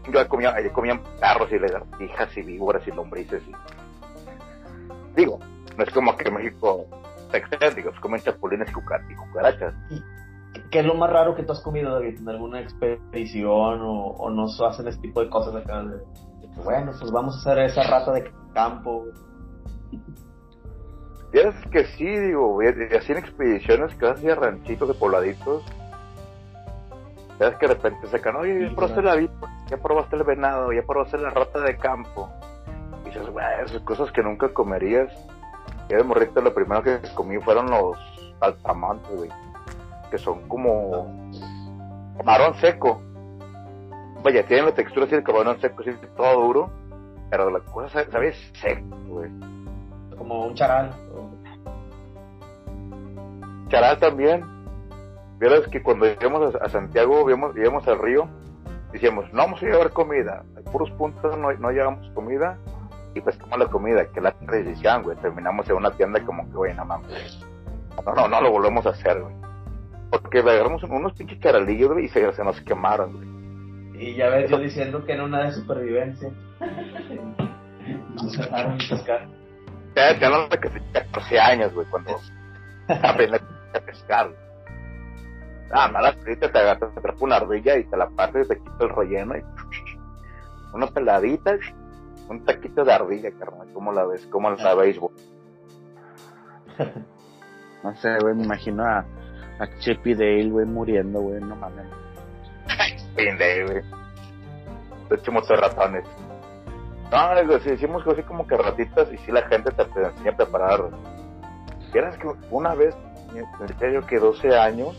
Speaker 3: yo comía, comían perros y lagartijas y víboras y lombrices. Y... Digo, no es como que en México se digo, se comen chapulines y cucarachas.
Speaker 2: ¿Qué es lo más raro que tú has comido, David? ¿En alguna expedición o, o no hacen este tipo de cosas acá? bueno, pues vamos a hacer esa rata de campo.
Speaker 3: Ya es que sí, digo, así en expediciones que vas a ranchitos de pobladitos. Ya es que de repente sacan, oye, ya probaste la vida, ya probaste el venado, ya probaste la rata de campo. Y dices, güey, esas cosas que nunca comerías. Ya de morrito lo primero que comí fueron los altamantes, güey. Que son como camarón seco. Vaya, tienen la textura así de camarón seco, así todo duro. Pero la cosa sabe seco, güey
Speaker 2: como un charal.
Speaker 3: Charal también. Vieras que cuando llegamos a, Santiago, íbamos, al río, decíamos, no vamos a llevar comida, hay puros puntos no, no llevamos comida, y pues como la comida, que la decisión, güey, terminamos en una tienda como que, güey, no mames, no, no, no lo volvemos a hacer, güey. Porque agarramos unos pinches charalillos, güey, y se, se nos quemaron, güey.
Speaker 2: Y ya ves yo diciendo que era una de supervivencia. Nos dejaron pescar
Speaker 3: ya no que tenía 14 años, güey, cuando aprendí a pescar. Ah, mala frita, te agarras, una ardilla y te la partes y te quito el relleno y una peladita, un taquito de ardilla, carnal, ¿cómo la ves? ¿Cómo la veis, güey? <laughs>
Speaker 1: No sé, güey, me imagino a, a Chippy Dale, güey, muriendo, güey, no mames.
Speaker 3: Dale, güey. Hecho, muchos ratones. No, digo, si hicimos así como que ratitas y si la gente te, enseña a preparar. Quieras que una vez, en yo que 12 años,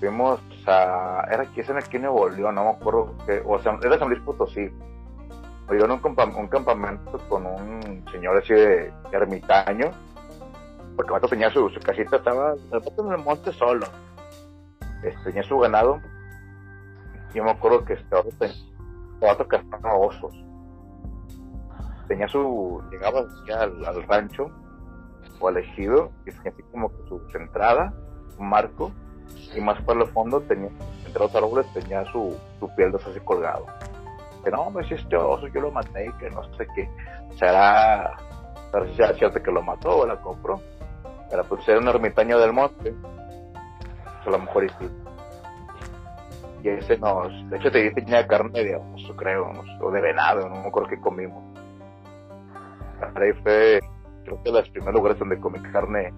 Speaker 3: fuimos a. Era que es en aquí en Nuevo León, no me acuerdo. Que, o sea, era San Luis Potosí. Me en un, un, campamento con un señor así de, ermitaño. Porque el tenía su, casita, estaba en el monte solo. Este, tenía su ganado. Yo me acuerdo que este otro que estaba osos tenía su, llegaba al, rancho o al ejido y tenía así como que su entrada, un marco, y más para el fondo tenía, entre los árboles tenía su, su piel de así colgado. Que no, me si este oso yo lo maté y que no sé qué, será, sea cierto que lo mató o la compró. Pero pues era un ermitaño del monte, pues a lo mejor y sí. Y ese nos, de hecho tenía carne de oso creo, o de venado, no me acuerdo qué comimos ahí fue, creo que los primeros lugares donde comí carne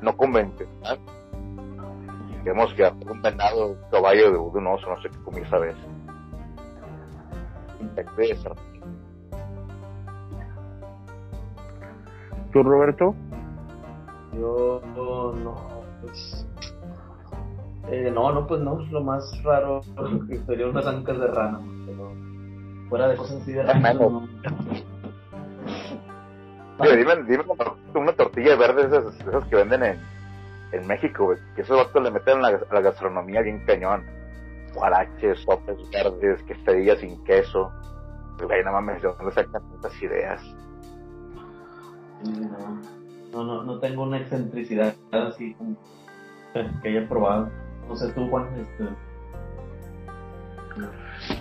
Speaker 3: no convencional. Digamos que un venado, un caballo de, un oso, no sé qué comí esa vez.
Speaker 1: ¿Tú, Roberto?
Speaker 2: Yo no, pues. Eh, no, no, pues no, lo más raro <laughs> que sería unas ancas de rana, pero fuera de cosas así de rana. No.
Speaker 3: dime, dime una tortilla verde esas, esas que venden en, en México, güey, que esos vatos le meten a la, la gastronomía bien cañón. Guaraches, sopes verdes, quesadillas sin queso. Güey, no mames, ¿de dónde sacan tantas ideas?
Speaker 2: No, no, no, no tengo una excentricidad así como que haya probado. No sé tú, Juan, este,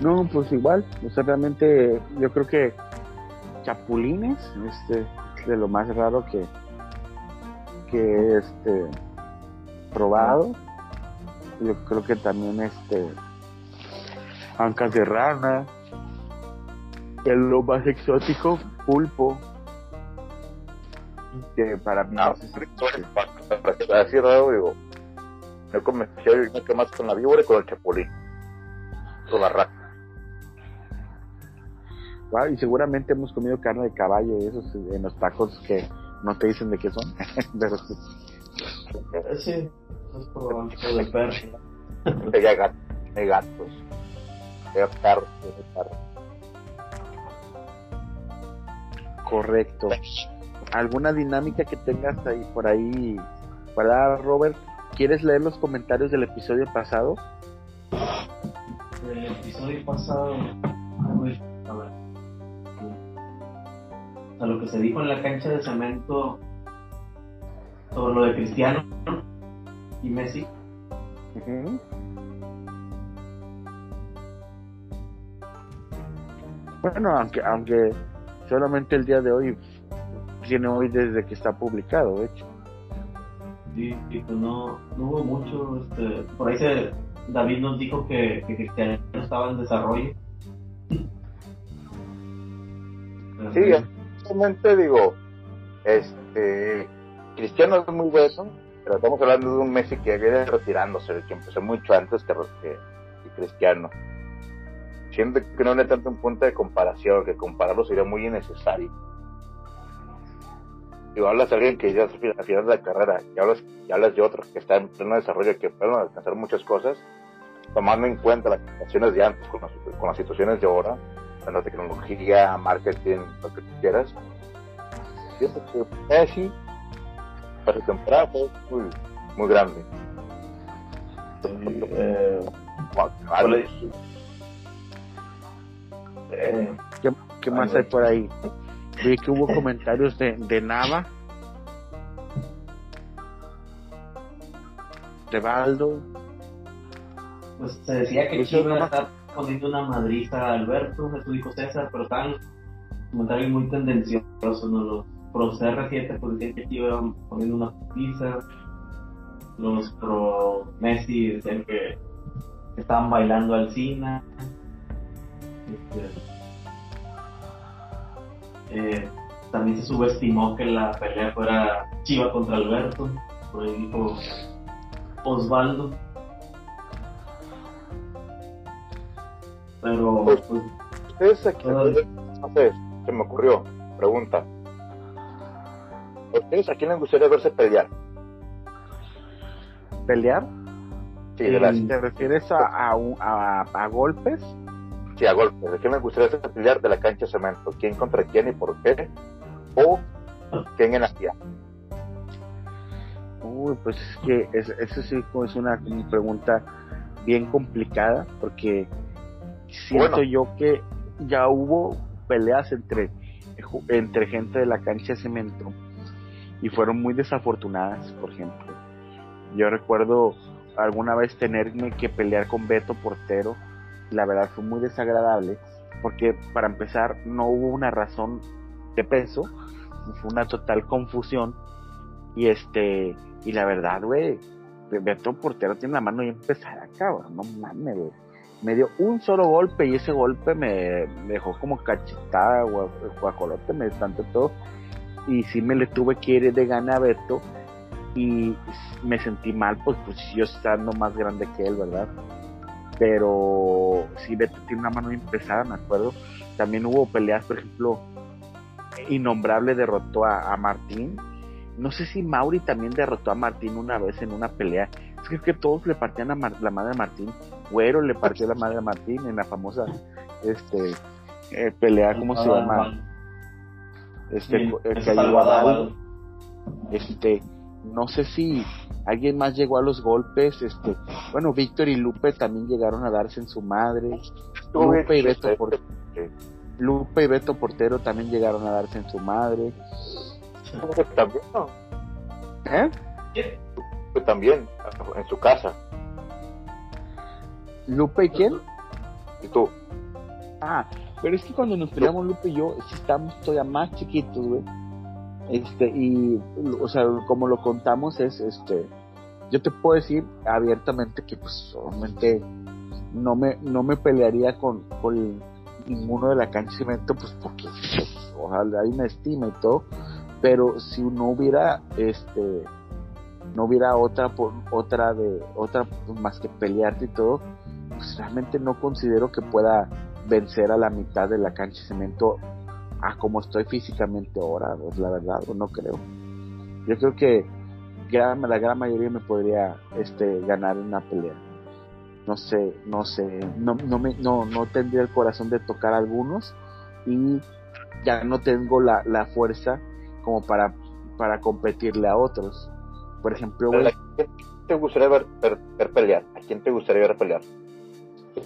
Speaker 1: No, pues igual, o sea, realmente yo creo que chapulines, este, es de lo más raro que, que este, probado. Yo creo que también este, ancas de rana, es lo más exótico, pulpo, que para mí
Speaker 3: No,
Speaker 1: es,
Speaker 3: para así raro, digo. Yo comencé yo más con la víbora y con el chapulín. Con la rata.
Speaker 1: Wow, y seguramente hemos comido carne de caballo y esos en los tacos que no te dicen de qué son. <laughs> Pero sí.
Speaker 2: es probable, de perro.
Speaker 3: De gatos. De gatos. De perros. De perros.
Speaker 1: correcto. ¿Alguna dinámica que tengas ahí por ahí para Robert? ¿Quieres leer los comentarios del episodio pasado?
Speaker 2: El episodio pasado, a ver, a ver. A lo que se dijo en la cancha de cemento sobre lo de Cristiano y Messi.
Speaker 1: Ujú. Bueno, aunque aunque solamente el día de hoy tiene hoy desde que está publicado, de hecho.
Speaker 2: Sí, pues no, no hubo mucho. Este, por ahí se, David nos dijo que, que Cristiano estaba en desarrollo.
Speaker 3: Sí, realmente digo, este, Cristiano es muy bueno, pero estamos hablando de un Messi que viene retirándose, que empezó mucho antes que, que, que Cristiano. Siento que no le tanto un punto de comparación, que compararlo sería muy innecesario. Digo, hablas de alguien que ya es al final de la carrera, y hablas, y hablas de otro que está en pleno desarrollo, que pueden alcanzar muchas cosas, tomando en cuenta las situaciones de antes con las, con las situaciones de ahora, en la tecnología, marketing, lo que tú quieras. Siento que Messi, para su temporada, fue muy, muy grande.
Speaker 2: eh. Eh,
Speaker 1: ¿Qué, qué más
Speaker 2: Ay,
Speaker 1: hay por ahí? Vi que hubo comentarios de, de Nava, de Baldo.
Speaker 2: pues se decía que
Speaker 1: Eso
Speaker 2: Chivas
Speaker 1: no
Speaker 2: está poniendo una madriza a Alberto, eso dijo César, pero estaban comentarios muy tendenciosos, ¿no? Los pro CR7 pues decían que Chivas iban poniendo una pizza, los pro Messi decían que, estaban bailando al cine. Este, eh, también se subestimó que la pelea fuera Chiva contra Alberto, por ahí dijo Osvaldo. Pero
Speaker 3: Pues-
Speaker 2: pues,
Speaker 3: Ustedes aquí,
Speaker 2: Ay.
Speaker 3: no sé, se me ocurrió, pregunta. ¿A ¿Ustedes a quién les gustaría verse pelear?
Speaker 1: ¿Pelear?
Speaker 3: Sí, de las,
Speaker 2: Mm.
Speaker 1: ¿Te refieres a, a, un- a, a golpes?
Speaker 3: Sí, a golpes. ¿De quién les gustaría verse pelear de la cancha de cemento? ¿Quién contra quién y por qué? ¿O quién en la tía?
Speaker 1: Uy, pues es que es- eso sí es una, pregunta bien complicada porque siento
Speaker 3: Bueno.
Speaker 1: yo que ya hubo peleas entre, entre gente de la cancha de cemento y fueron muy desafortunadas, por ejemplo. Yo recuerdo alguna vez tenerme que pelear con Beto Portero, la verdad fue muy desagradable porque para empezar no hubo una razón de peso, fue una total confusión y este y la verdad, güey, Beto Portero tiene la mano bien pesada, cabrón, no mames. Me dio un solo golpe y ese golpe me, dejó como cachetada, gua- guajolote, me tanto todo. Y sí me le tuve que ir de gana a Beto y me sentí mal, pues, pues yo estando más grande que él, ¿verdad? Pero sí, Beto tiene una mano bien pesada, me acuerdo. También hubo peleas, por ejemplo, Innombrable derrotó a, a Martín. No sé si Mauri también derrotó a Martín una vez en una pelea. Es que, es que todos le partían a Mar- la madre a Martín. Güero le partió la madre a Martín en la famosa este eh, pelea, ¿cómo se llama? Este,
Speaker 2: Sí,
Speaker 1: que ayudó a
Speaker 2: a.
Speaker 1: Este, no sé si alguien más llegó a los golpes, este, bueno, Víctor y Lupe también llegaron a darse en su madre, Lupe y Beto Portero, Lupe y Beto Portero también llegaron a darse en su madre.
Speaker 3: También, ¿no?
Speaker 1: ¿Eh?
Speaker 3: Lupe también, en su casa.
Speaker 1: ¿Lupe y quién?
Speaker 3: ¿Y tú?
Speaker 1: Ah, pero es que cuando nos peleamos Lupe y yo, estamos todavía más chiquitos, güey. Este, y, o sea, como lo contamos es, este, yo te puedo decir abiertamente que, pues, obviamente, no me, no me pelearía con, con ninguno de la cancha cemento, pues, porque, pues, ojalá hay una estima y todo, pero si no hubiera, este, no hubiera otra, por, otra de, otra, pues, más que pelearte y todo, pues realmente no considero que pueda vencer a la mitad de la cancha cemento a como estoy físicamente ahora, pues la verdad, no creo. Yo creo que la gran mayoría me podría este ganar una pelea. No sé, no sé, no, no me, no, no tendría el corazón de tocar a algunos y ya no tengo la, la fuerza como para, para competirle a otros. Por ejemplo,
Speaker 3: ¿A quién te gustaría ver, ver, pelear? ¿A quién te gustaría ver pelear?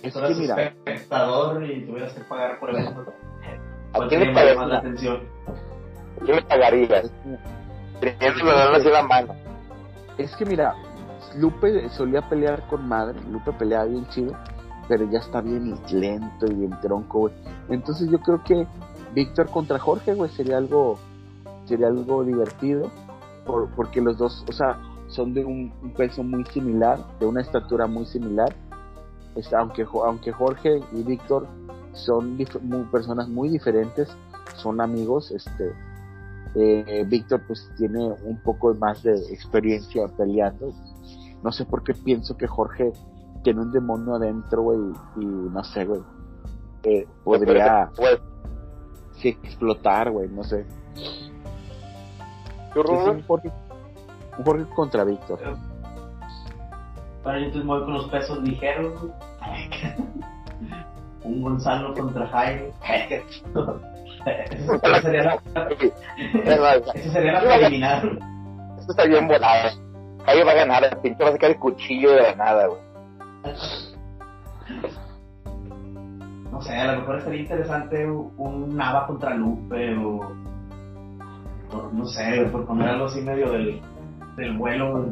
Speaker 2: Es que mira, espectador y tuvieras que pagar por el
Speaker 3: ¿A quién le pagarías?
Speaker 2: la atención?
Speaker 3: ¿A quién le pagarías? Teniéndolo darle la mano.
Speaker 1: Es que mira, Lupe solía pelear con madre, Lupe peleaba bien chido, pero ya está bien lento y bien tronco, güey. Entonces yo creo que Víctor contra Jorge, güey, sería algo, sería algo divertido, por, porque los dos, o sea, son de un, peso muy similar, de una estatura muy similar. Es, aunque, aunque Jorge y Víctor son muy, personas muy diferentes, son amigos, este, eh, Víctor pues tiene un poco más de experiencia peleando, no sé por qué pienso que Jorge tiene un demonio adentro, güey, y no sé, güey, eh, podría sí, explotar, güey, no sé. un Jorge, un Jorge contra Víctor.
Speaker 2: Para yo entonces voy con los pesos ligeros, un Gonzalo contra Jaime. <laughs> Esa sería la, esa sería la preliminar.
Speaker 3: Esto está bien volado. Jaime va a ganar, el pintor va a sacar el cuchillo de la nada, güey.
Speaker 2: No sé, a lo mejor estaría interesante un Nava contra Lupe o, no sé, por poner algo así medio del, del vuelo.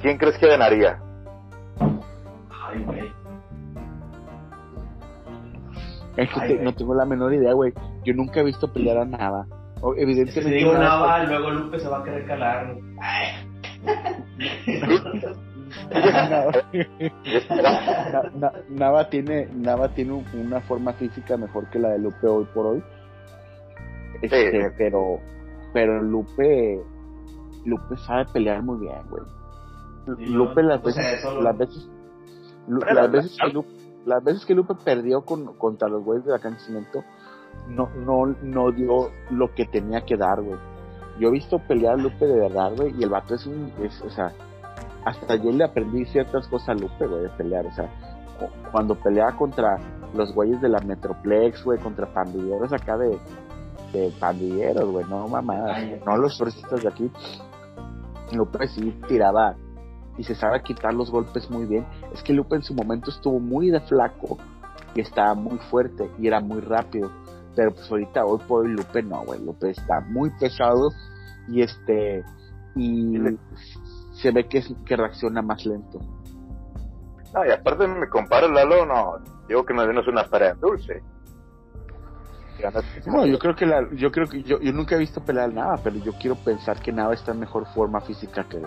Speaker 3: ¿Quién crees que ganaría?
Speaker 2: Ay, güey.
Speaker 1: Es que no tengo la menor idea, güey. Yo nunca he visto pelear a Nava. O, evidentemente.
Speaker 2: Si digo Nava, luego Lupe se va a querer calar. <laughs>
Speaker 1: Nava tiene Nava tiene una forma física mejor que la de Lupe hoy por hoy. Este, pero pero Lupe Lupe sabe pelear muy bien, güey. Lupe las veces, las veces las veces que Lupe las veces que Lupe perdió con, contra los güeyes de la cancha no, no, no dio lo que tenía que dar, güey. Yo he visto pelear a Lupe de verdad, güey, y el vato es un, es, o sea, hasta yo le aprendí ciertas cosas a Lupe, güey, de pelear, o sea, cuando peleaba contra los güeyes de la Metroplex, güey, contra pandilleros acá de, de pandilleros, güey, no mamadas, no los turistas de aquí, Lupe sí tiraba y se sabe quitar los golpes muy bien. Es que Lupe en su momento estuvo muy de flaco y estaba muy fuerte y era muy rápido. Pero pues ahorita hoy por hoy Lupe no, güey. Lupe está muy pesado y este y se ve que, que reacciona más lento.
Speaker 3: No, y aparte me comparo Lalo, no, digo que no, es una pared dulce.
Speaker 1: No, yo creo que la, yo creo que yo, yo nunca he visto pelear nada, pero yo quiero pensar que nada está en mejor forma física que,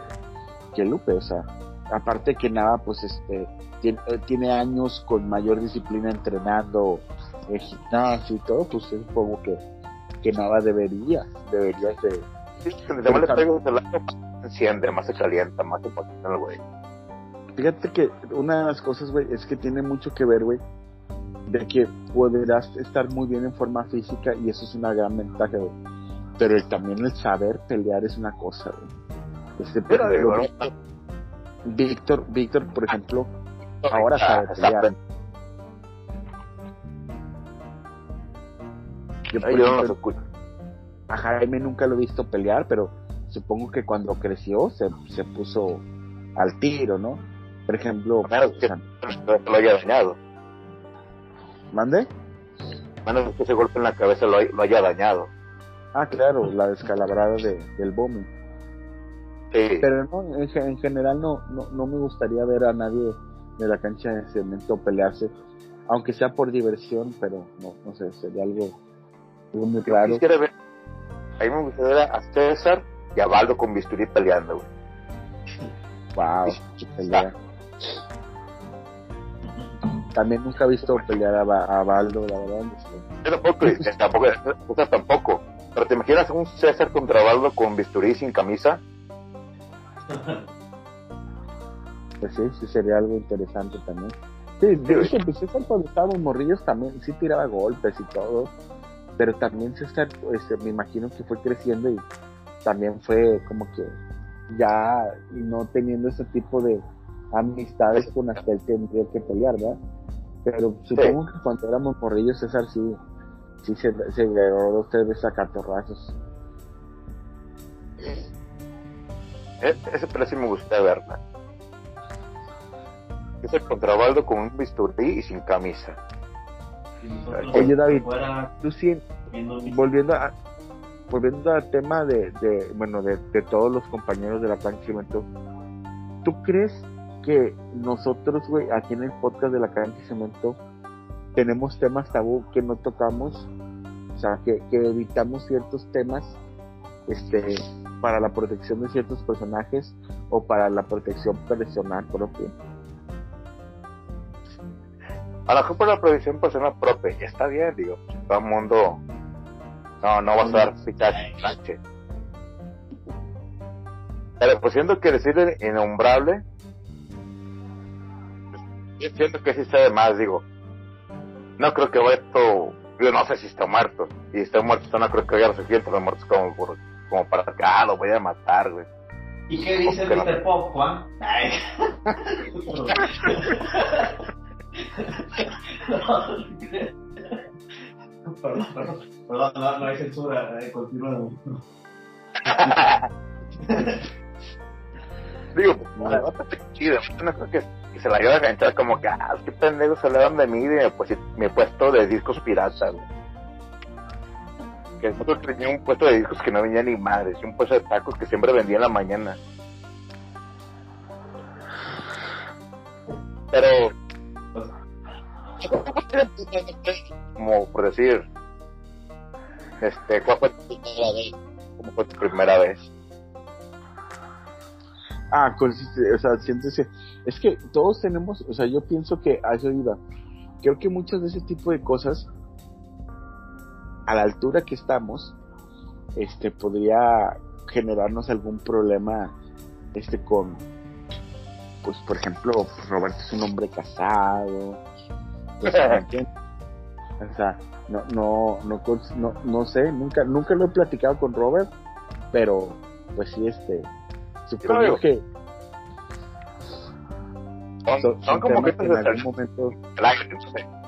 Speaker 1: que Lupe, o sea, aparte que nada, pues este, tiene, eh, tiene años con mayor disciplina entrenando el gimnasio y todo, pues supongo que, que nada debería, debería de...
Speaker 3: Sí, más le pego el se enciende, más se calienta, más se el güey.
Speaker 1: Fíjate que una de las cosas, güey, es que tiene mucho que ver, güey, de que podrás estar muy bien en forma física y eso es una gran ventaja, güey. Pero también el saber pelear es una cosa, güey. Este, pero, Víctor, Víctor, por ejemplo, ahora sabe pelear.
Speaker 3: Yo,
Speaker 1: a Jaime nunca lo he visto pelear, pero supongo que cuando creció se, se puso al tiro, ¿no? Por ejemplo,
Speaker 3: Menos que, lo haya dañado.
Speaker 1: ¿mande?
Speaker 3: Menos que ese golpe en la cabeza lo, lo haya dañado.
Speaker 1: Ah, claro, la descalabrada de, del Bomi.
Speaker 3: Sí.
Speaker 1: Pero no, en, ge- en general no, no, no me gustaría ver a nadie de la cancha de cemento pelearse, aunque sea por diversión, pero no, no sé, sería algo, algo muy
Speaker 3: Yo
Speaker 1: raro.
Speaker 3: quisiera ver. A mí me gustaría ver a César y a Baldo con bisturí peleando, güey.
Speaker 1: Wow, pelea. También nunca he visto pelear a, a Baldo, la verdad. este,
Speaker 3: Yo tampoco, y tampoco, César tampoco. Pero te imaginas un César contra Baldo con bisturí sin camisa.
Speaker 1: Pues sí, sí sería algo interesante también. Sí, de hecho, pues César cuando estábamos morrillos también sí tiraba golpes y todo, pero también César, este, me imagino que fue creciendo y también fue como que ya no teniendo ese tipo de amistades con las que él tendría que pelear, ¿verdad? Pero supongo que cuando éramos morrillos César sí, sí se, se agarró dos tres veces a catorrazos.
Speaker 3: E- Ese pero sí me gustaría verla. César contra Baldo con un bisturí y sin camisa.
Speaker 1: Oye, David,
Speaker 4: Fuera
Speaker 1: Tú sí, volviendo a volviendo al tema de, de bueno de, de todos los compañeros de la Cancha Cemento ¿tú crees que nosotros güey aquí en el podcast de la Cancha Cemento tenemos temas tabú que no tocamos o sea que, que evitamos ciertos temas este para la protección de ciertos personajes o para la protección personal propia
Speaker 3: A lo mejor por la producción personal propia, está bien, digo. Todo el mundo. No, no va a dar fichaje. Sánchez. Pero pues siento que decir innombrable. pues, yo siento que sí está de más, digo. No creo que esto. Yo no sé si está muerto. Y está muerto, no creo que haya de muertos como, por- como para que, ah, lo voy a matar, güey.
Speaker 4: ¿Y qué dice
Speaker 3: ¿Cómo que no?
Speaker 4: Mr. Pop, Juan? Ay. Perdón, perdón, perdón, no, no hay censura, eh, continúa. <laughs>
Speaker 3: Digo, pues, bastante chido. No creo que, que se la ayude a enganchar como que, ah, qué pendejos se le dan de mí y me, pues, me he puesto de discos piratas, güey. Que nosotros tenía un puesto de discos que no vendía ni madres, y un puesto de tacos que siempre vendía en la mañana. Pero, como por decir, este, ¿cuál fue tu primera vez? ¿Cómo fue tu primera vez?
Speaker 1: Ah, con- o sea, sientes que- es que todos tenemos, o sea, yo pienso que a eso iba. Creo que muchas de ese tipo de cosas, a la altura que estamos, este, podría generarnos algún problema, este, con, pues, por ejemplo, Roberto es un hombre casado, o sea. <laughs> O sea, no, no, no, no, no sé, nunca, nunca lo he platicado con Robert, pero, pues sí, este, supongo que
Speaker 3: Son,
Speaker 1: son,
Speaker 3: son como que
Speaker 1: en algún momento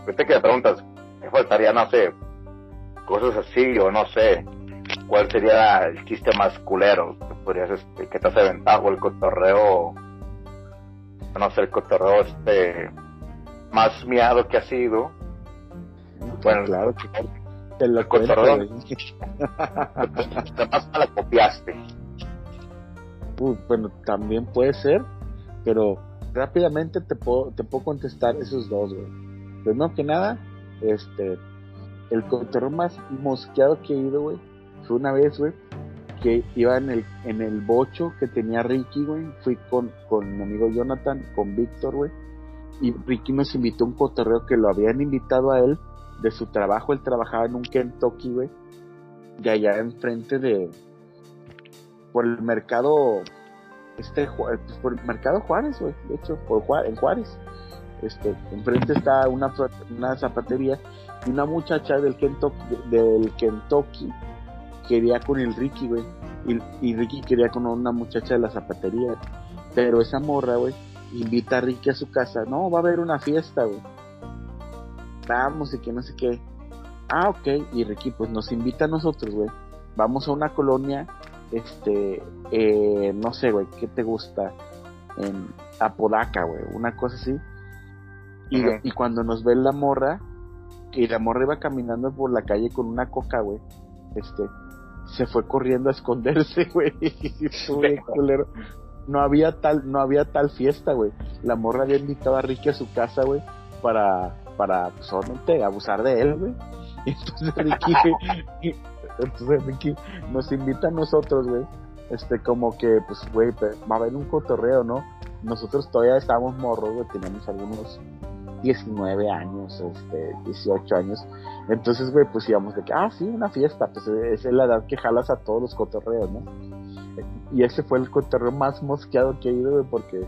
Speaker 3: Viste que me preguntas, ¿qué faltaría? No sé, cosas así, o no sé, ¿cuál sería el chiste más culero? Que podrías, este, que te hace ventaja, o el cotorreo, no sé, el cotorreo este, más miado que ha sido. Bueno,
Speaker 1: claro te lo
Speaker 3: el
Speaker 1: cuento,
Speaker 3: cotorreo.
Speaker 1: güey.
Speaker 3: que más me la copiaste.
Speaker 1: Uh, bueno, también puede ser, pero rápidamente te puedo, te puedo contestar esos dos, güey. Primero que nada, este, el cotorreo más mosqueado que he ido, güey, fue una vez, güey, que iba en el, en el bocho que tenía Ricky, güey. Fui con, con mi amigo Jonathan, con Víctor, güey. Y Ricky nos invitó a un cotorreo que lo habían invitado a él de su trabajo. Él trabajaba en un Kentucky, güey. De allá enfrente de. Por el mercado. Este, Ju- pues por el mercado Juárez, güey. De hecho, por Juá- en Juárez. Este, enfrente está una, una zapatería. Y una muchacha del Kentucky, del Kentucky quería con el Ricky, güey. Y, y Ricky quería con una muchacha de la zapatería. Pero esa morra, güey, invita a Ricky a su casa. No, va a haber una fiesta, güey. Vamos y que no sé qué. Ah, ok. Y Ricky, pues nos invita a nosotros, güey. vamos a una colonia, este, eh, no sé, güey, ¿qué te gusta? En Apodaca, güey, una cosa así. Y, y cuando nos ve la morra, y la morra iba caminando por la calle con una coca, güey, este, se fue corriendo a esconderse, <laughs> güey. No había tal, no había tal fiesta, güey. La morra había invitado a Ricky a su casa, güey, para, para, pues, obviamente, abusar de él, güey. Y <laughs> entonces Ricky, entonces Ricky nos invita a nosotros, güey. Este, como que, pues, güey, va a haber un cotorreo, ¿no? Nosotros todavía estábamos morros, güey, teníamos algunos 19 años, este, 18 años. Entonces, güey, pues íbamos de que, ah, sí, una fiesta, pues esa es la edad que jalas a todos los cotorreos, ¿no? Y ese fue el cotorreo más mosqueado que he ido, güey, porque,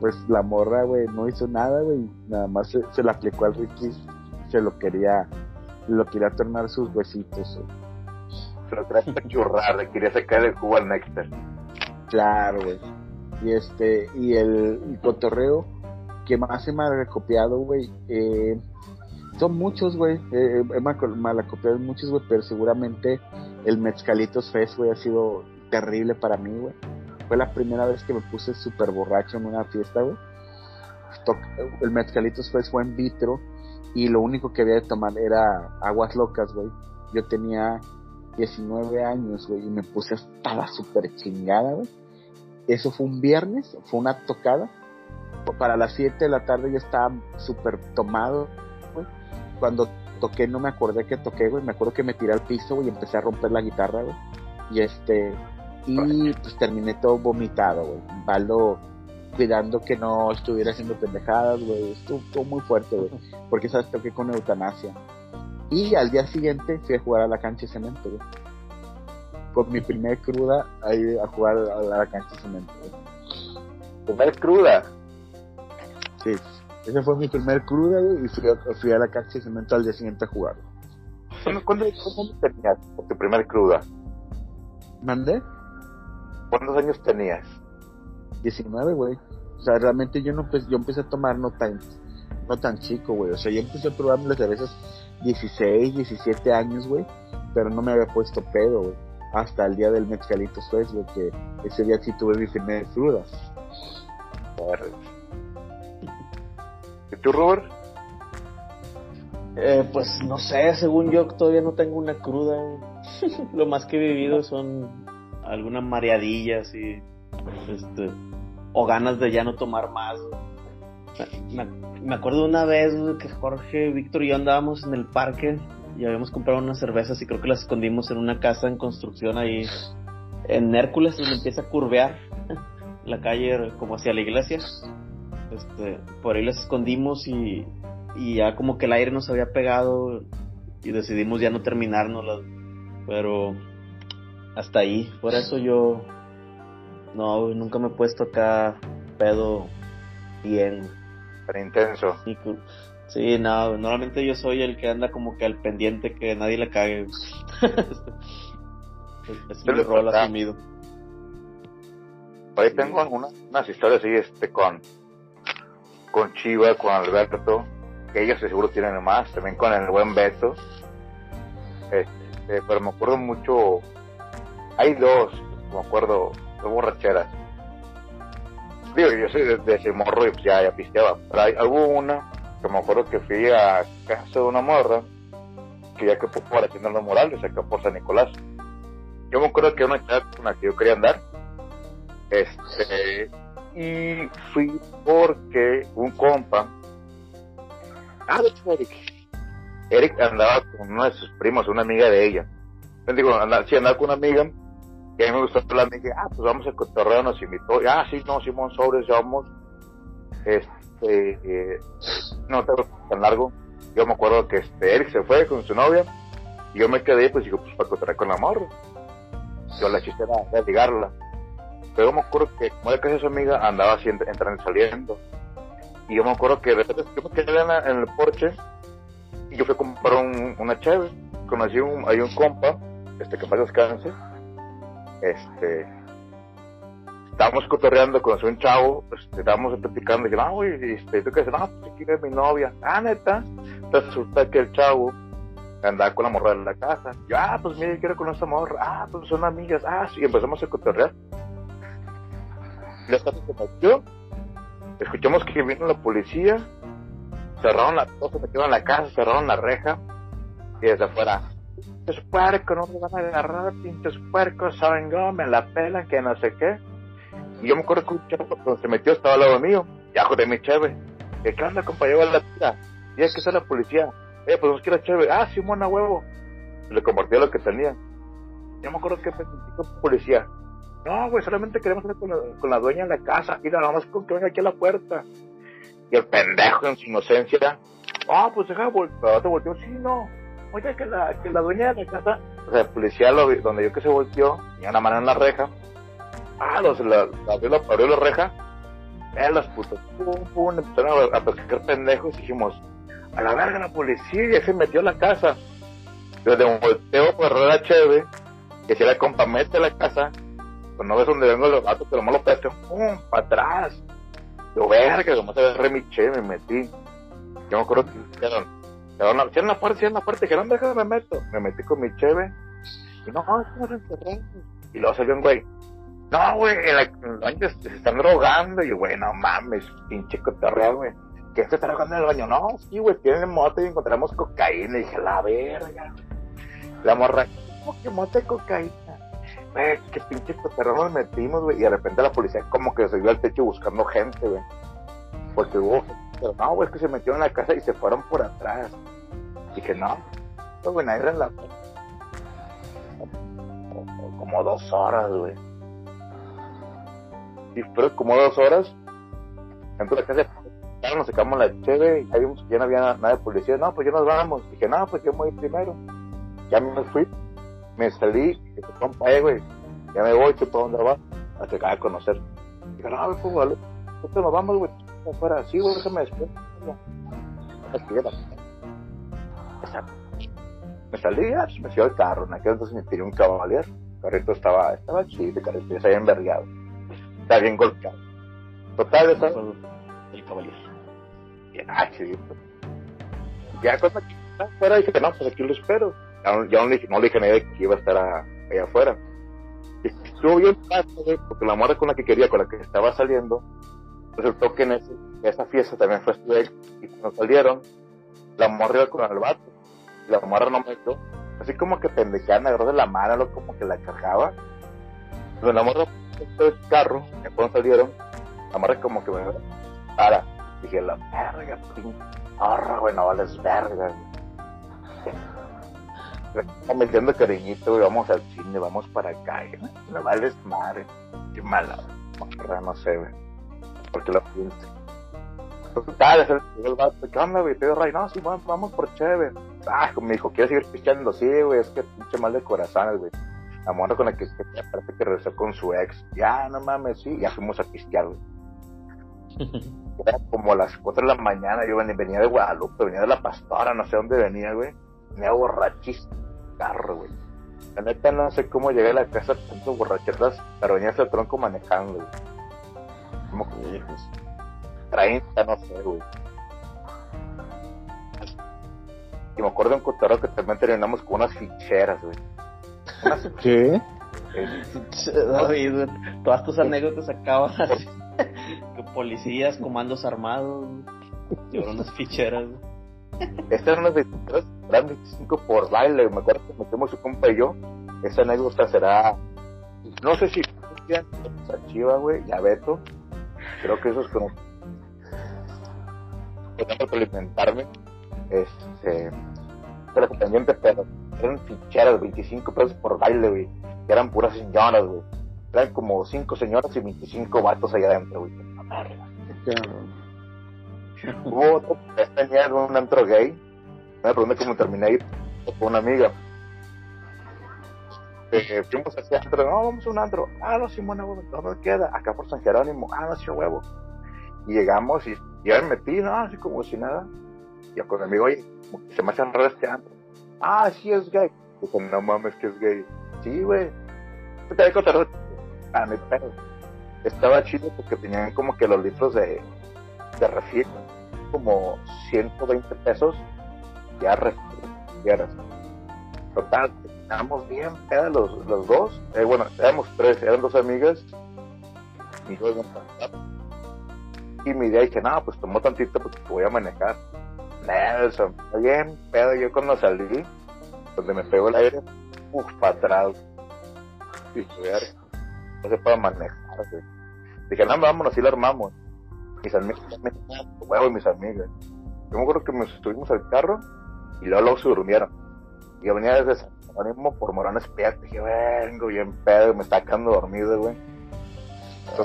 Speaker 1: pues, la morra, güey, no hizo nada, güey, nada más se, se la aplicó al Ricky, se lo quería, lo quería tornar sus huesitos.
Speaker 3: Se lo quería churrar, le quería sacar el jugo al néctar.
Speaker 1: Claro, güey. Y este, y el, el cotorreo que más he malacopiado, güey, eh, son muchos, güey. Eh, he maco- malacopiado muchos, güey, pero seguramente el Mezcalitos Fest, güey, ha sido terrible para mí, güey. Fue la primera vez que me puse súper borracho en una fiesta, güey. El Mezcalitos Fest fue en vitro y lo único que había de tomar era aguas locas, güey. Yo tenía 19 años, güey, y me puse hasta la súper chingada, güey. Eso fue un viernes, fue una tocada. Para las 7 de la tarde yo estaba súper tomado, güey. Cuando toqué no me acordé que toqué, güey. Me acuerdo que me tiré al piso, güey, y empecé a romper la guitarra, güey. Y este, y pues terminé todo vomitado, güey. Baldo cuidando que no estuviera haciendo pendejadas, güey. Estuvo, estuvo muy fuerte, güey. <laughs> Porque sabes, toqué con eutanasia. Y al día siguiente fui a jugar a la cancha de cemento, güey. Con mi primer cruda ahí a jugar a la cancha de cemento, güey.
Speaker 3: Cruda.
Speaker 1: Sí, esa fue mi primer cruda, güey, y fui a, fui a la cancha de cemento al día siguiente a jugar.
Speaker 3: ¿Cuándo, cuándo, cuándo tenías tu primer cruda?
Speaker 1: ¿Mandé?
Speaker 3: ¿Cuántos años tenías?
Speaker 1: 19, güey. O sea, realmente yo no empe- yo empecé a tomar no tan, no tan chico, güey. O sea, yo empecé a probarme las cervezas 16, 17 años, güey. Pero no me había puesto pedo, güey. Hasta el día del Mezcalito Fest, güey, que ese día sí tuve mi primer cruda.
Speaker 3: ¿Y tú, Robert?
Speaker 2: Eh, pues no sé, según yo todavía no tengo una cruda. <laughs> Lo más que he vivido son algunas mareadillas y este o ganas de ya no tomar más. Me, acuerdo una vez que Jorge, Víctor y yo andábamos en el parque y habíamos comprado unas cervezas y creo que las escondimos en una casa en construcción ahí en Hércules donde empieza a curvear <laughs> la calle como hacia la iglesia. Este, por ahí las escondimos y, y ya como que el aire nos había pegado y decidimos ya no terminárnoslas. Pero hasta ahí, por eso yo no, nunca me he puesto acá pedo bien.
Speaker 3: Tan intenso.
Speaker 2: Sí, Sí, no, normalmente yo soy el que anda como que al pendiente que nadie le cague. <laughs> es mi rol asumido.
Speaker 3: Por ahí tengo algunas unas historias así, este, con, con Chiva, con Alberto, que ellos seguro tienen más, también con el buen Beto. Este, pero me acuerdo mucho, hay dos, me acuerdo, dos borracheras. Digo, yo soy de, de ese morro y pues ya, ya pisteaba. Pero hay, hubo una que me acuerdo que fui a casa de una morra, que ya que fue por haciendo los morales, acá por San Nicolás. Yo me acuerdo que una chava con la que yo quería andar, este, y fui porque un compa, ah, de hecho, Eric, Eric andaba con uno de sus primos, una amiga de ella. Yo digo, andaba, andaba con una amiga, y a mí me gustó la amiga, ah, pues vamos a cotorreo, nos invitó, ah, sí, no, Simón Sobres, ya vamos, este, eh, no tengo tan largo, yo me acuerdo que este, Eric se fue con su novia, y yo me quedé, pues digo, pues para cotorrear con la morra. Yo la chiste era, era ligarla. Pero yo me acuerdo que, como era casi su amiga, andaba así ent- entrando y saliendo. Y yo me acuerdo que de repente yo me quedé en, la- en el porche y yo fui a comprar un- una cheve. Conocí un, hay un compa, este que para descanse. Este. Estábamos cotorreando, conocí un chavo, este, estábamos platicando y dije, ah, güey, este, ¿tú qué haces? No, pues aquí viene mi novia. Ah, neta. Entonces resulta que el chavo andaba con la morra en la casa. Yo, ah, pues mire, quiero con esta morra. Ah, pues son amigas. Ah, sí, empezamos a cotorrear. La casa se metió. Escuchamos que vino la policía. Cerraron la cosa, metieron la casa, cerraron la reja. Y desde afuera, pinches puercos, no me van a agarrar, pinches puercos, saben cómo me la pelan, que no sé qué. Y yo me acuerdo que un chavo cuando se metió estaba al lado mío, y ajo de mi cheve. ¿Qué onda, compañero? a la tira. Y es que está la policía. Eh, pues nos quiere chévere. Ah, sí, mona huevo. Le compartía lo que tenía. Yo me acuerdo que me sentí con policía. No, güey, solamente queremos hablar con la, con la dueña de la casa. Y nada más con que venga aquí a la puerta. Y el pendejo en su inocencia. Ah, pues deja, voltear, te volteó. Sí, no. Oye, que la, que la dueña de la casa. O sea, el policía lo, donde yo que se volteó, tenía una mano en la reja. Ah, los, la, abrió, la, abrió la reja. Eh, los putos. Pum, pum, empezaron a, a pescar pendejos. Y dijimos, a la verga la policía ya se metió la casa. Yo de un volteo por la cheve, que si la compa mete a la casa, pues no ves donde vengo los gatos, pero no lo pesco, pum, para atrás. Yo, verga, como se cheve, me metí. Yo me acuerdo que cierran la, cierran la puerta, cierran la puerta, dijeron, déjame me meto. Me metí con mi cheve, y no, estamos encerrados. Y luego salió un güey, no, güey, en la- en el baño se están drogando. Y yo, güey, no mames, pinche cotorreo, güey. ¿Qué se está drogando en el baño? No, sí, güey, tienen moto y encontramos cocaína. Y dije, la verga. La morra, ¿cómo que moto y cocaína? Güey, qué pinche cotorreo nos metimos, güey. Y de repente la policía como que se subió al techo buscando gente, güey. Porque hubo pero no, güey, es que se metieron en la casa y se fueron por atrás. Dije, no, no, güey, era la... Como dos horas, güey y fueron como dos horas. Entonces la casa nos sacamos la cheve y ya vimos que ya no había nada de policía. No, pues ya nos vamos. Dije, no, pues yo me voy primero. Ya me fui, me salí, dije, compa, eh, güey, ya me voy, ¿tú para dónde vas? Hasta que de conocer. Dije, no, güey, pues, vale, nosotros nos vamos, güey, afuera. Sí, güey, déjame después. Ya. Me salí, ya, pues, me fui al carro. En aquel entonces me tiré un caballero. El carrito estaba, estaba chido, el carrito ya se había envergado. Está bien golpeado. Total, esa,
Speaker 2: El caballero.
Speaker 3: Ah, chidito. Ya cuando aquí estaba afuera dije, no, pues aquí lo espero. No- ya no, le no le dije a nadie que iba a estar allá afuera. Y estuvo bien güey, porque la morra con la que quería, con la que estaba saliendo, resultó que en ese- esa fiesta también fue su y cuando salieron, la morra iba con el vato, la morra no me dio. Así como que pendejada, me agarró de la mano, lo como que la cargaba. Pero la morra puso el carro, y cuando salieron, la morra como que me para. Dije, la verga, pinche zorra, güey, no vales verga. Le estamos metiendo cariñito, güey, vamos al cine, vamos para acá, güey. No vales madre. Qué mala, no sé, güey. Porque lo pienso. Total, el, el vato, ¿qué onda, güey? Te digo, Ray, no, sí, vamos, vamos por chévere. Ah, me dijo, ¿quieres seguir pisteando? Sí, güey, es que pinche mal de corazones, güey. La morra con la que que parece que regresó con su ex. Ya, no mames, sí, ya fuimos a pistear, güey. <laughs> Era como a las 4 de la mañana, yo venía, venía de Guadalupe, venía de la Pastora, no sé dónde venía, güey. Venía borrachísimo, carro, güey. La neta no sé cómo llegué a la casa tanto borracheras, pero venía hasta el tronco manejando, güey. Como que 30, no sé, güey. Y me acuerdo de un cotorreo que también terminamos con unas ficheras, güey. Unas <laughs>
Speaker 1: ¿Qué?
Speaker 2: David, todas tus anécdotas acaban <laughs> así. Que policías, comandos armados, llevaron unas ficheras. güey.
Speaker 3: Unas 23, eran 25 por baile. Me acuerdo que metemos su compa y yo. Esa anécdota será. No sé si a Chiva, güey, y a Beto. Creo que esos. Tengo que alimentarme. Este. Pero pendiente, pero eran ficheras, 25 pesos por baile, güey. Que eran puras señoras, güey. Eran como 5 señoras y 25 vatos allá adentro, güey. Hubo otro tenía un antro gay. Me pregunté cómo terminé ahí con una amiga. Eh, fuimos hacia antro. No, vamos a un antro. Ah, no, Simón, huevo, ¿dónde queda? Acá por San Jerónimo. Ah, no, sí, huevo. Y llegamos y, y ya me metí, ¿no? Así como si nada. Y yo con mi amigo, oye, se me hace raro este antro. Ah, sí es gay. Dijo, no mames que es gay. Sí, güey. ¿Qué te voy a contar? Ah, no hay pedo. Estaba chido porque tenían como que los litros de, de como 120 pesos ya refieras Total, estábamos bien pedas los, los dos. Eh, bueno, éramos tres, eran dos amigas. Y yo. Y mi idea dije, no, pues tomó tantito porque voy a manejar. Nelson, bien pedo. Yo cuando salí, donde me pegó el aire, uff, para atrás. Y no se puede manejar. Dije, no, vámonos, así lo armamos. Mis amigas, huevo y mis amigas. Yo me acuerdo que nos subimos al carro y luego, luego se durmieron. Y yo venía desde San Jerónimo por Morones Piat. Dije, vengo bien pedo, me está quedando dormido, güey.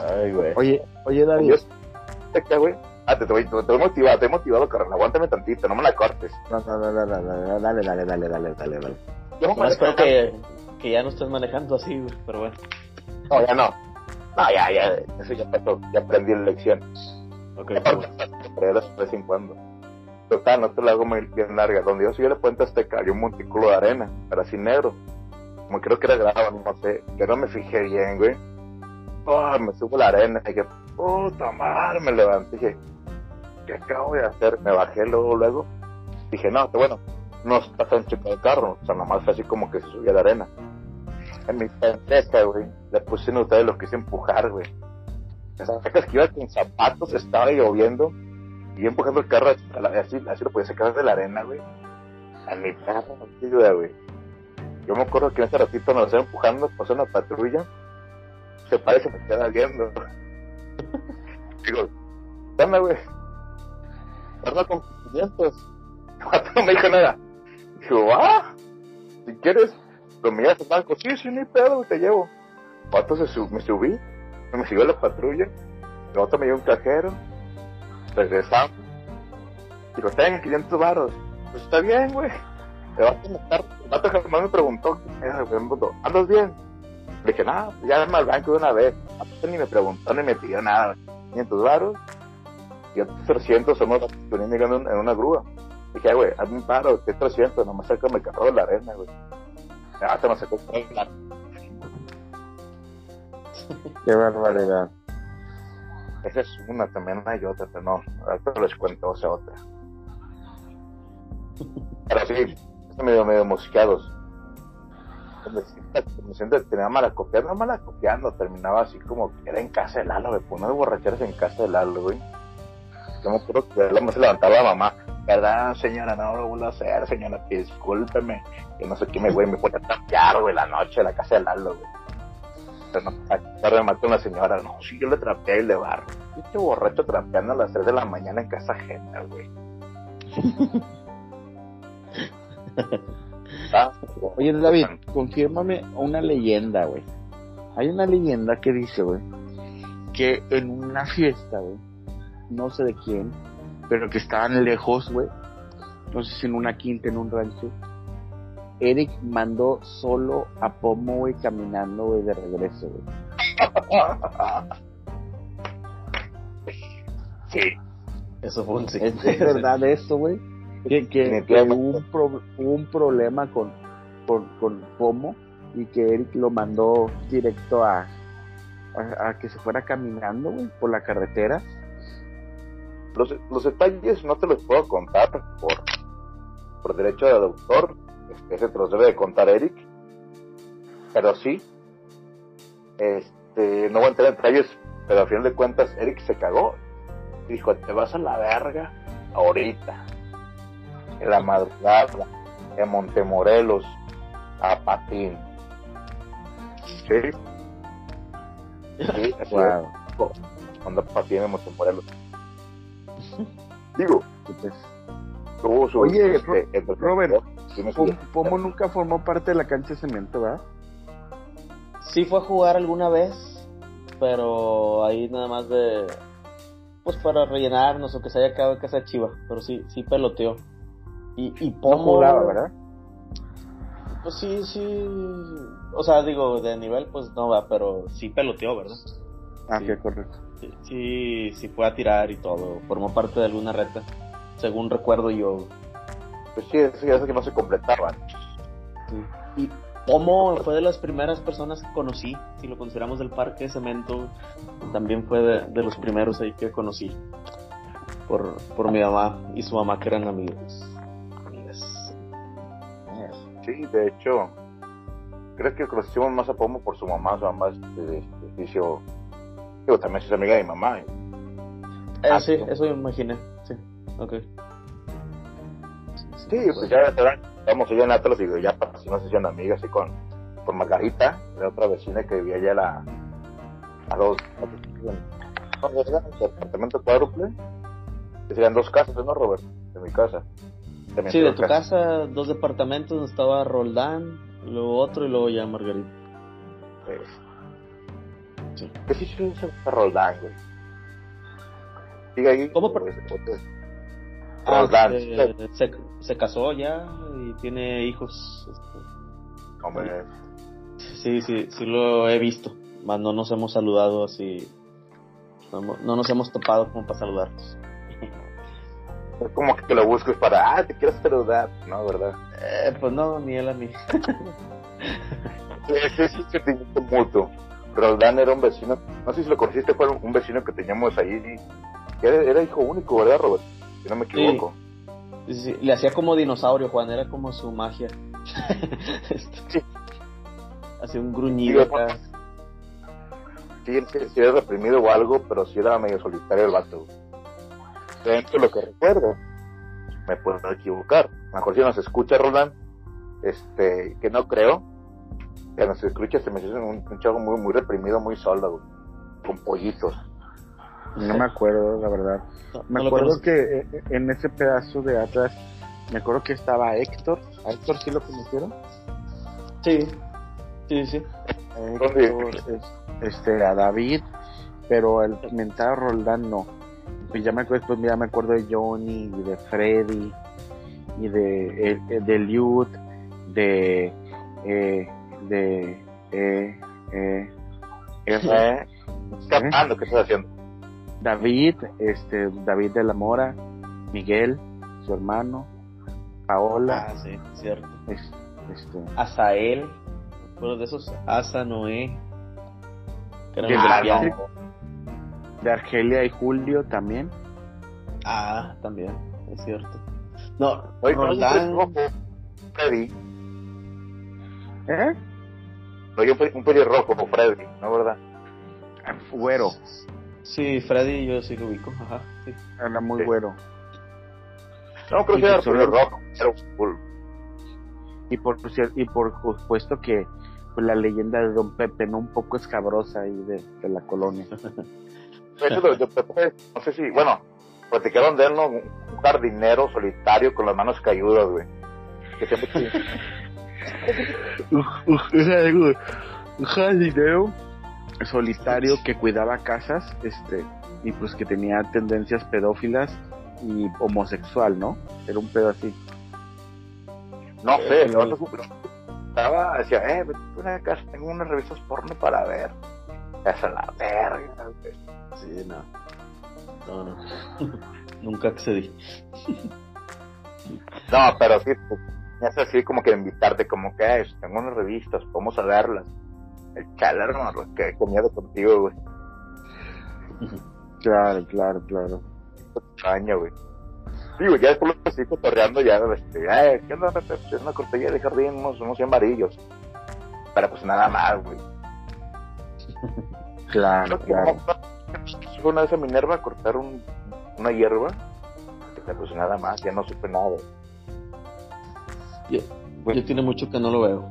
Speaker 2: Ay, güey.
Speaker 1: Oye, oye, David.
Speaker 3: ¿qué, güey? Ah, te, te, voy, te, voy motivado, te he motivado, carnal. Aguántame tantito, no me la cortes.
Speaker 1: No, no, no, no, no, no, dale, dale, dale, dale, dale, dale.
Speaker 3: Yo
Speaker 2: No, espero que, que ya no estés manejando así, güey, pero bueno.
Speaker 3: No, ya no. No, ya, ya, eso ya pasó. Ya aprendí la lección.
Speaker 2: Ok,
Speaker 3: de vez en cuando. Total, no te la hago muy bien larga. Donde yo subí la puente Azteca, había un montículo de arena, pero así negro. Como creo que era grava, no sé. Yo no me fijé bien, güey. Oh, me subo la arena. Y dije, puta madre, me levanté. Dije, ¿qué acabo de hacer? Me bajé luego, luego. Dije, no, bueno, no está tan chico el carro. O sea, nomás fue así como que se subía la arena. En mi pendeja, güey, le puse en ustedes lo quise empujar, güey. Sea, que iba con zapatos, estaba lloviendo y empujando el carro así, lo podía sacar de la arena, güey. A mi no güey. Yo me acuerdo que en ese ratito nos estaba empujando, pasó una patrulla, se parece me queda viendo. <laughs> Digo, dame, güey. Perdón con 500. No me dijo nada. Digo, ah, si quieres, lo miras al banco, sí, sí, ni pedo, te llevo. Pato se me subí, me siguió la patrulla, el otro me dio un cajero, regresamos. Digo, tengan 500 baros. Pues está bien, güey. El vato, me, el vato jamás me preguntó, ¿andas bien? Le dije, nada, ya me al banco de una vez. Ni me preguntó ni me pidió nada. 500 baros y otros 300 somos venían llegando en una grúa. Dije, güey, hazme un paro, que 300, nomás sácame el carro de la arena, güey. Ya te me sacó la...
Speaker 1: Qué barbaridad.
Speaker 3: Esa es una, también hay otra, pero no, ahorita les cuento, o sea, otra. Pero sí, están medio, medio mosqueados. Me siento tenía mala copiar, no mala copiando, terminaba así como que era en casa de Lalo, me ponía de borracheras en casa de Lalo, güey. Yo me acuerdo que la se levantaba la mamá, ¿verdad, señora? No lo vuelvo a hacer, señora, discúlpeme. Que no sé qué me, güey, me pone a trapear, güey, la noche en la casa de Lalo, güey. No, tarde me una señora, no, sí, yo le trapeé y le barro. Este borracho trapeando a las 3 de la mañana en casa ajena, güey. <laughs>
Speaker 1: Ah, Oye, David, confírmame una leyenda, güey. Hay una leyenda que dice, güey, que en una fiesta, güey, no sé de quién, pero que estaban lejos, güey, no sé si en una quinta, en un rancho, Eric mandó solo a Pomo, güey, caminando, güey, de regreso, güey. <laughs>
Speaker 3: Sí.
Speaker 2: Eso fue un sí.
Speaker 1: ¿Es, es verdad eso, güey? Que, que, que hubo, un pro- hubo un problema con, con, con Pomo y que Eric lo mandó directo a, a, a que se fuera caminando, güey, por la carretera.
Speaker 3: Los, los detalles no te los puedo contar por, por derecho de autor. Ese te los debe de contar Eric. Pero sí. Este, no voy a entrar en detalles, pero al final de cuentas Eric se cagó. Dijo, te vas a la verga ahorita. En la madrugada, en Montemorelos, a Patín. Sí. Sí, así
Speaker 1: Wow.
Speaker 3: es. Anda Patín en Montemorelos. Digo,
Speaker 1: Entonces,
Speaker 3: tuvo su.
Speaker 1: Oye,
Speaker 3: este,
Speaker 1: Robert,
Speaker 3: sí me
Speaker 1: Pom-
Speaker 3: subió.
Speaker 1: Pomo nunca formó parte de la cancha de cemento, ¿verdad?
Speaker 2: Sí fue a jugar alguna vez, pero ahí nada más de... Pues para rellenarnos o que se haya quedado en casa de Chiva, pero sí, sí peloteó. Y, y
Speaker 1: No
Speaker 2: Pomo...
Speaker 1: jugaba, ¿verdad?
Speaker 2: Pues sí, sí... O sea, digo, de nivel pues no va, pero sí peloteó, ¿verdad?
Speaker 1: Ah,
Speaker 2: Sí.
Speaker 1: qué correcto.
Speaker 2: Sí, sí, sí fue a tirar y todo. Formó parte de alguna reta, según recuerdo yo.
Speaker 3: Pues sí, es es que no se completaban.
Speaker 2: Y Pomo fue de las primeras personas que conocí, si lo consideramos del parque de cemento, también fue de, de los primeros ahí que conocí. Por, por mi mamá y su mamá que eran amigos. Amigas.
Speaker 3: Sí, de hecho, creo que conocimos más a Pomo por su mamá, su mamá es de, de oficio, digo, también es amiga de mi mamá.
Speaker 2: Eh,
Speaker 3: Ah,
Speaker 2: sí,
Speaker 3: sí.
Speaker 2: eso me imaginé. Sí, ok.
Speaker 3: Sí, pues ya estamos allá en Atlas y ya para si no se amigas, así con, con Margarita, la otra vecina que vivía allá a la, a dos, era el departamento cuádruple, que serían dos casas, ¿no, Robert? De mi casa. También
Speaker 2: Sí, de tu casa, dos departamentos, donde estaba Roldán, luego otro y luego ya Margarita.
Speaker 3: Eh,
Speaker 2: Sí.
Speaker 3: ¿Qué sí se Roldán, güey? Sigue ahí.
Speaker 2: ¿Cómo por-
Speaker 3: pues, pues, Roldán,
Speaker 2: este, se, se casó ya y tiene hijos. este,
Speaker 3: hombre,
Speaker 2: Sí, sí, sí lo he visto. Más no nos hemos saludado así. No, nos hemos topado como para saludarnos. <laughs>
Speaker 3: es como que lo busques para, ah, te quiero saludar, ¿no? ¿Verdad?
Speaker 2: Eh, pues no, ni él a mí.
Speaker 3: Ese es un sentimiento mutuo. Roldán era un vecino, no sé si lo conociste, fue un vecino que teníamos ahí, era, era hijo único, ¿verdad, Robert? Si no me equivoco.
Speaker 2: Sí, sí, le hacía como dinosaurio, Juan, era como su magia. Hacía un gruñido
Speaker 3: Sí,
Speaker 2: acá.
Speaker 3: Sí, sí, era reprimido o algo, pero sí era medio solitario el vato. Dentro de lo que recuerdo, me puedo equivocar. A lo mejor si nos escucha Roland, este, que no creo, que nos escucha se me hace un, un chavo muy, muy reprimido, muy solo, güey, con pollitos.
Speaker 1: No me acuerdo, la verdad.
Speaker 2: No,
Speaker 1: Me
Speaker 2: no
Speaker 1: acuerdo que eh, en ese pedazo de atrás, me acuerdo que estaba Héctor. ¿A Héctor sí lo conocieron?
Speaker 2: Sí, sí, sí.
Speaker 1: Héctor, es- este, a David, pero el mentado Roldán no. Pues ya me acuerdo, pues ya me acuerdo de Johnny, y de Freddy, y de, eh, eh, de Liud, de, eh, de, eh, eh.
Speaker 3: ¿Eh? Escapando, ¿qué estás haciendo?
Speaker 1: David, este, David de la Mora, Miguel, su hermano, Paola,
Speaker 2: Ah, sí, cierto.
Speaker 1: es- este,
Speaker 2: Asael, acuerdo de esos. Asa, Noé.
Speaker 1: De
Speaker 3: Ah,
Speaker 1: de Argelia y Julio también.
Speaker 2: Ah, también, es cierto. No,
Speaker 3: Oye, ¿no es un
Speaker 2: Roldán.
Speaker 3: pelirrojo? Freddy.
Speaker 1: ¿Eh?
Speaker 3: No, yo un pelirrojo como Freddy, ¿no, verdad?
Speaker 1: Güero,
Speaker 2: Sí, Freddy, yo sí lo ubico, ajá. Sí.
Speaker 1: era muy
Speaker 3: Sí.
Speaker 1: güero.
Speaker 3: No, creo
Speaker 1: Y
Speaker 3: que era era un full.
Speaker 1: Y por, y por supuesto que pues, la leyenda de Don Pepe, ¿no? Un poco escabrosa ahí de, de la colonia. <laughs>
Speaker 3: Eso de- de Pepe, no sé si, bueno, platicaron de él, ¿no? Un jardinero solitario con las manos cayudas, güey. Que siempre <laughs>
Speaker 1: un jardinero solitario que cuidaba casas, este, y pues que tenía tendencias pedófilas y homosexual, ¿no? Era un pedo así.
Speaker 3: No sé,
Speaker 2: Eh,
Speaker 3: el otro estaba, decía, eh, una casa, tengo unas revistas porno para ver. Esa es la verga, güey.
Speaker 2: Sí, no. No, no. <laughs> Nunca accedí.
Speaker 3: No, pero sí, pues, es así como que invitarte, como que, eh, tengo unas revistas, vamos a verlas. El chaler, hermano, que comido contigo, güey.
Speaker 1: Claro, claro, claro.
Speaker 3: Extraño, güey. Digo, ya después lo estoy cotorreando, ya, este, eh, ¿qué onda, Pepe? Es una cortella de jardín, unos, unos 100 varillos. Pero pues nada más, güey. <laughs>
Speaker 1: Claro, claro.
Speaker 3: Fue una vez a Minerva a cortar un, una hierba. Pero pues nada más, ya no supe nada.
Speaker 2: Yo,
Speaker 1: Bueno.
Speaker 2: yo tiene mucho que no lo veo.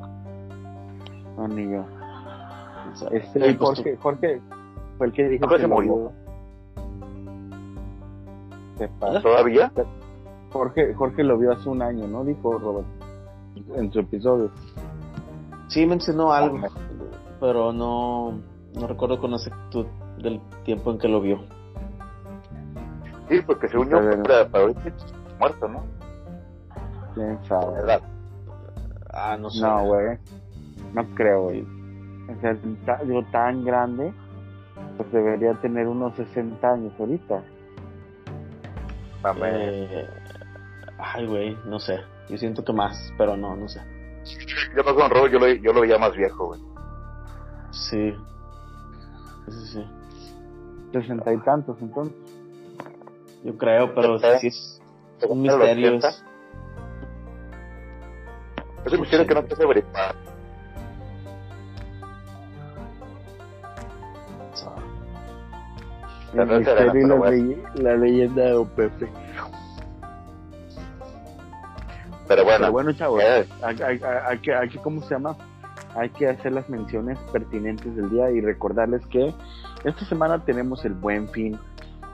Speaker 1: No, ni yo.
Speaker 2: O sea,
Speaker 1: Este,
Speaker 2: acostum-
Speaker 1: Jorge, Jorge fue el que dijo
Speaker 3: Jorge
Speaker 1: que
Speaker 3: se murió.
Speaker 1: vio.
Speaker 2: ¿Ah?
Speaker 3: ¿Todavía?
Speaker 1: Jorge, Jorge lo vio hace un año, ¿no? Dijo Robert en su episodio.
Speaker 2: Sí mencionó algo,
Speaker 3: Ah,
Speaker 2: pero no, no recuerdo con exactitud del tiempo en que lo vio.
Speaker 3: Sí, porque según yo, para, para ahorita muerto, ¿no?
Speaker 1: ¿Quién sabe?
Speaker 3: verdad.
Speaker 2: Ah, no sé.
Speaker 1: No, güey. No creo, güey. O sea, digo, tan grande, pues debería tener unos 60 años ahorita.
Speaker 3: Mame.
Speaker 2: Eh, ay, güey, no sé. Yo siento que más, pero no, no sé.
Speaker 3: Yo no con Robert, yo lo, yo lo veía más viejo, güey.
Speaker 2: Sí. Sí, sí.
Speaker 1: 60 y tantos, entonces.
Speaker 2: Yo creo, pero sí es un
Speaker 3: ¿Era los
Speaker 2: misterio.
Speaker 3: 80?
Speaker 2: es-
Speaker 3: cuestión es que no te hace La
Speaker 1: y
Speaker 3: bueno.
Speaker 1: leyenda de Don Pepe.
Speaker 3: Pero bueno,
Speaker 1: Pero bueno, chavos,
Speaker 3: eh,
Speaker 1: hay- hay- hay que, hay que, ¿cómo se llama? Hay que hacer las menciones pertinentes del día y recordarles que esta semana tenemos el Buen Fin.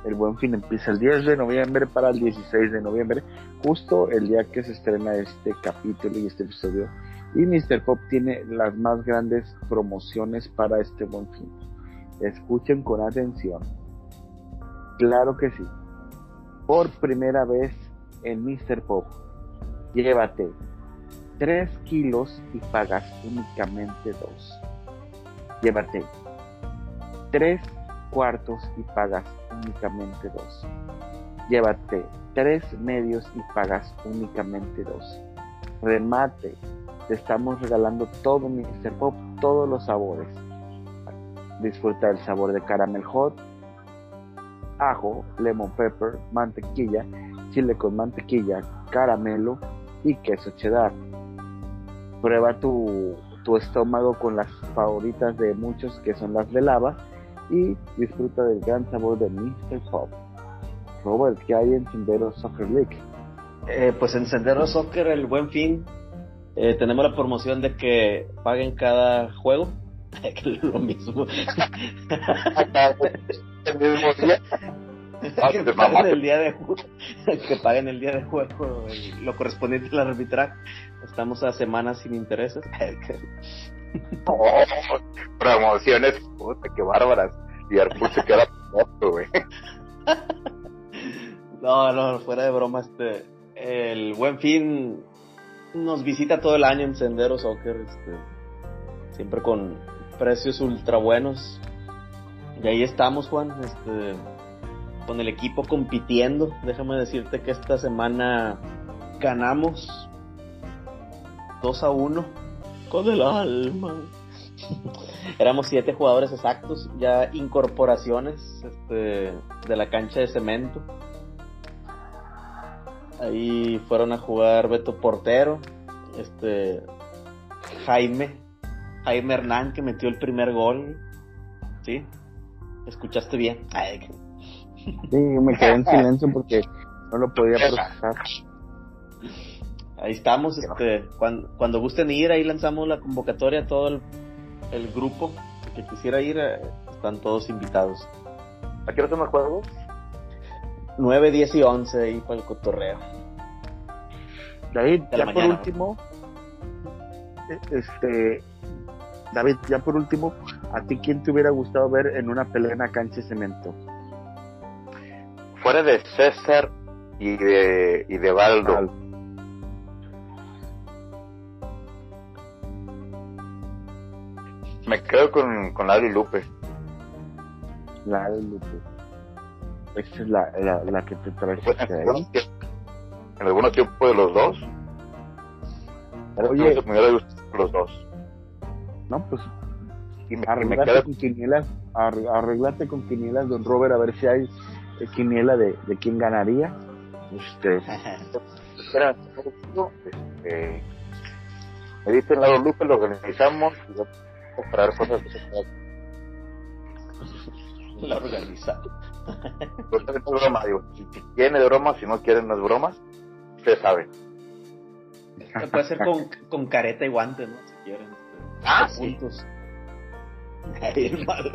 Speaker 1: El Buen Fin empieza el 10 de noviembre para el 16 de noviembre, justo el día que se estrena este capítulo y este episodio. Y Mr. Pop tiene las más grandes promociones para este Buen Fin. Escuchen con atención. Claro que sí. Por primera vez en Mr. Pop, llévate 3 kilos y pagas únicamente 2. Llévate 3 cuartos y pagas únicamente 2. Llévate 3 medios y pagas únicamente 2. Remate, te estamos regalando todo Mr. Pop, todos los sabores. Disfruta el sabor de caramel hot, ajo, lemon pepper, mantequilla, chile con mantequilla, caramelo y queso cheddar. Prueba tu, tu estómago con las favoritas de muchos que son las de lava y disfruta del gran sabor de Mr. Pop. Robert, ¿qué hay en Sendero Soccer League?
Speaker 2: Eh, pues en Sendero Soccer, el buen fin, eh, tenemos la promoción de que paguen cada juego. <laughs> que es lo mismo. <laughs>
Speaker 3: el mismo día. <laughs> Ah,
Speaker 2: que
Speaker 3: te
Speaker 2: paguen el día de ju- que paguen el día de juego lo correspondiente al arbitraje. Estamos a semanas sin intereses.
Speaker 3: Oh, promociones, puta, qué bárbaras. Y Arpul se queda güey.
Speaker 2: no, no, fuera de broma, este, el buen fin nos visita todo el año en Sendero Soccer, este, siempre con precios ultra buenos. Y ahí estamos, Juan, este, con el equipo compitiendo. Déjame decirte que esta semana ganamos 2 a 1 con el alma. <laughs> Éramos siete jugadores exactos, ya incorporaciones este, de la cancha de cemento. Ahí fueron a jugar Beto Portero, este Jaime, Jaime Hernán que metió el primer gol. ¿Sí? ¿Escuchaste bien? Ay, que-
Speaker 1: Sí, me quedé en <laughs> silencio porque no lo podía procesar.
Speaker 2: Ahí estamos, este, cuando, cuando gusten ir, ahí lanzamos la convocatoria a todo el, el grupo que quisiera ir, eh, están todos invitados.
Speaker 3: ¿A qué hora son los juegos?
Speaker 2: 9, 10 y 11 ahí para el cotorreo.
Speaker 1: David, ya por último, eh, este, David, ya por último, ¿a ti quién te hubiera gustado ver en una pelea en la cancha de cemento?
Speaker 3: Fuera de César y de, y de Baldo.
Speaker 1: Al-
Speaker 3: Me quedo con, con Lalo y Lupe.
Speaker 1: La de Lupe. Esa es la, la, la que te traes.
Speaker 3: Fue- En algunos tiempos de los dos.
Speaker 1: Oye,
Speaker 3: me hubiera gustado los dos.
Speaker 1: No, pues
Speaker 3: Y me, y me
Speaker 1: arreglate
Speaker 3: quedo
Speaker 1: con quinielas, ar- arreglate con quinielas, don Robert, a ver si hay eh, quiniela de, de quién ganaría. Este, <laughs>
Speaker 3: Espera, este, me dicen Lalo Lupe, lo organizamos y comprar cosas que se. <laughs>
Speaker 2: La organiza. <laughs>
Speaker 3: Es broma, digo, si, si quieren es broma, si no quieren es bromas, ustedes saben.
Speaker 2: Se puede hacer con, con careta y guante, ¿no? Si quieren.
Speaker 3: Ah, sí.
Speaker 2: puntos. Ahí, hermano.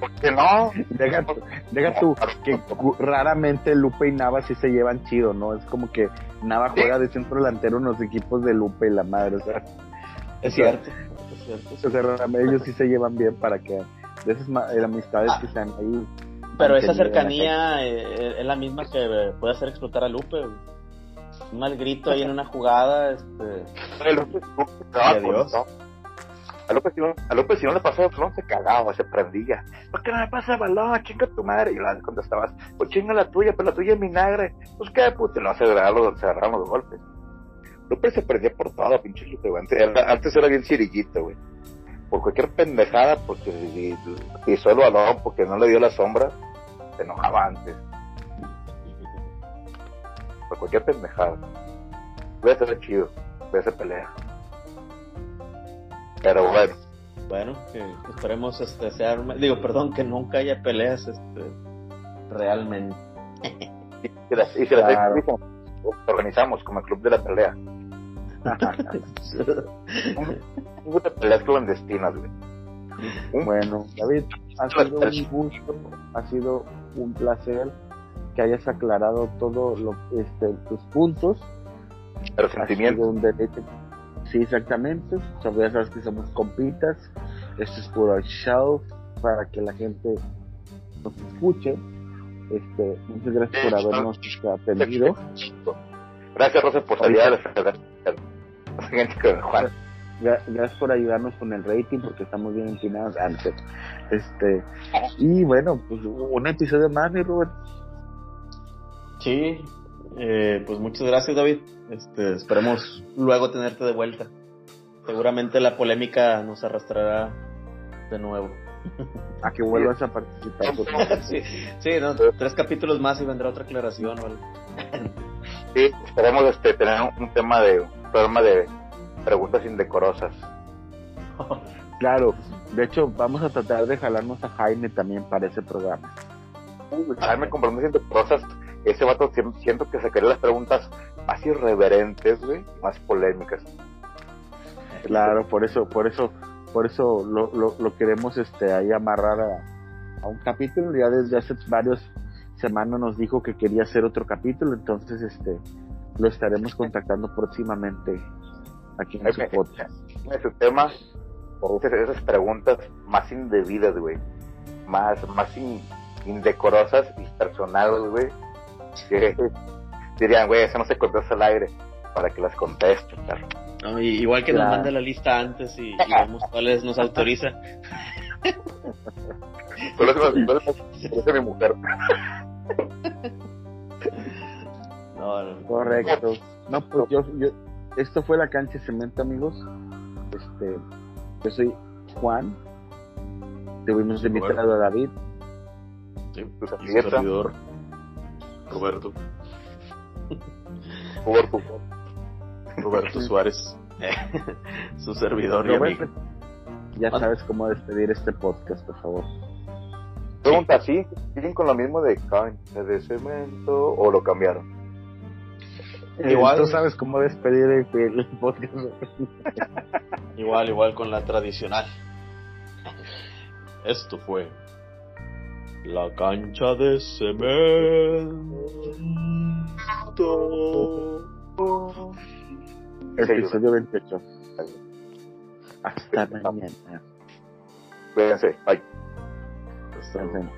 Speaker 3: ¿Por qué no?
Speaker 1: deja, deja tú, que raramente Lupe y Nava sí se llevan chido, ¿no? Es como que Nava
Speaker 3: Sí.
Speaker 1: juega de centro delantero en los equipos de Lupe y la madre, o sea,
Speaker 2: Es cierto. Es cierto.
Speaker 1: o sea, raramente ellos sí se llevan bien para que de esas eh, amistades
Speaker 2: Ah.
Speaker 1: que están ahí.
Speaker 2: Pero esa
Speaker 1: la
Speaker 2: cercanía eh, es la misma que eh, puede hacer explotar a Lupe. güey. Un mal grito ahí en una jugada, este.
Speaker 3: A López, López
Speaker 2: Y adiós.
Speaker 3: A López, si no, a López si no le pasaba el balón se cagaba, se prendía. ¿Por qué no me pasa el balón? Chinga tu madre. Y le contestabas, pues chinga la tuya, pero la tuya es vinagre. Pues qué puto, y no se agarraron los, se agarraron los golpes. López se prendía por todo, pinche Lupe, güey. Antes era, antes era bien cirillito, güey. Por cualquier pendejada, porque pisó el balón, porque no le dio la sombra, se enojaba antes. Por cualquier pendejada. Voy a ser chido. Voy a hacer pelea. Pero bueno.
Speaker 2: Bueno, que esperemos este sea, digo, perdón, que nunca haya peleas este realmente.
Speaker 3: Y si las, y si las
Speaker 1: Claro.
Speaker 3: hay, organizamos como el club de la pelea. <laughs> Un club de peleas clandestinas, güey.
Speaker 1: Bueno, David, ha sido un gusto, ha sido un placer que hayas aclarado todo lo, este, tus puntos. Un deleite. Sí, exactamente. So, ya sabes que somos compitas. Esto es puro show para que la gente nos escuche. Este, muchas gracias por habernos atendido.
Speaker 3: Gracias, Rosa, por salir a defender a la gente con Juan.
Speaker 1: Gra- Gracias por ayudarnos con el rating porque estamos bien empinados. Ah, no sé. Este, y bueno, pues un episodio más, mi Rubén.
Speaker 2: Sí, eh, pues muchas gracias David. Este, esperemos luego tenerte de vuelta. Seguramente la polémica nos arrastrará de nuevo. <laughs>
Speaker 1: A que vuelvas a participar. por favor. <laughs>
Speaker 2: sí, sí, no, tres capítulos más y vendrá otra aclaración. o algo. <laughs>
Speaker 3: Sí, esperemos este, tener un, un tema de un programa de preguntas indecorosas.
Speaker 1: Claro, de hecho, vamos a tratar de jalarnos a Jaime también para ese programa.
Speaker 3: Jaime con preguntas indecorosas, ese vato siento que sacaría las preguntas más irreverentes, güey, más polémicas.
Speaker 1: Claro, por eso, por eso, por eso lo, lo, lo queremos este ahí amarrar a, a un capítulo. Ya desde hace varias semanas nos dijo que quería hacer otro capítulo, entonces este lo estaremos contactando próximamente aquí en su podcast.
Speaker 3: Ese tema, por esas, preguntas más indebidas, güey, más, más in- indecorosas y personales, güey, dirían, güey, eso no se contesta al aire, para que las conteste.
Speaker 2: No, y- igual que nos mande la lista antes y, y vemos cuáles nos autoriza.
Speaker 3: Eso mi mujer.
Speaker 2: No, no.
Speaker 1: Correcto. No, pues yo, yo, esto fue la cancha de cemento, amigos. Este, yo soy Juan. Tuvimos de invitado a David.
Speaker 2: Sí,
Speaker 3: Tu
Speaker 2: y su
Speaker 3: servilleta.
Speaker 2: servidor, Roberto.
Speaker 3: Por <laughs> favor.
Speaker 2: Roberto Suárez. <laughs> su servidor y
Speaker 1: Roberto,
Speaker 2: amigo.
Speaker 1: ya
Speaker 2: Ah.
Speaker 1: sabes cómo despedir este podcast, por favor.
Speaker 3: Pregunta, ¿sí? ¿Siguen con lo mismo de cancha de cemento o lo cambiaron?
Speaker 2: Igual.
Speaker 1: Tú sabes cómo despedir el, el podcast.
Speaker 2: Igual, igual con la tradicional. Esto fue la cancha de cemento.
Speaker 1: Episodio 28. Hasta mañana.
Speaker 3: Cuídense. Bye.
Speaker 2: Hasta.
Speaker 1: Entonces,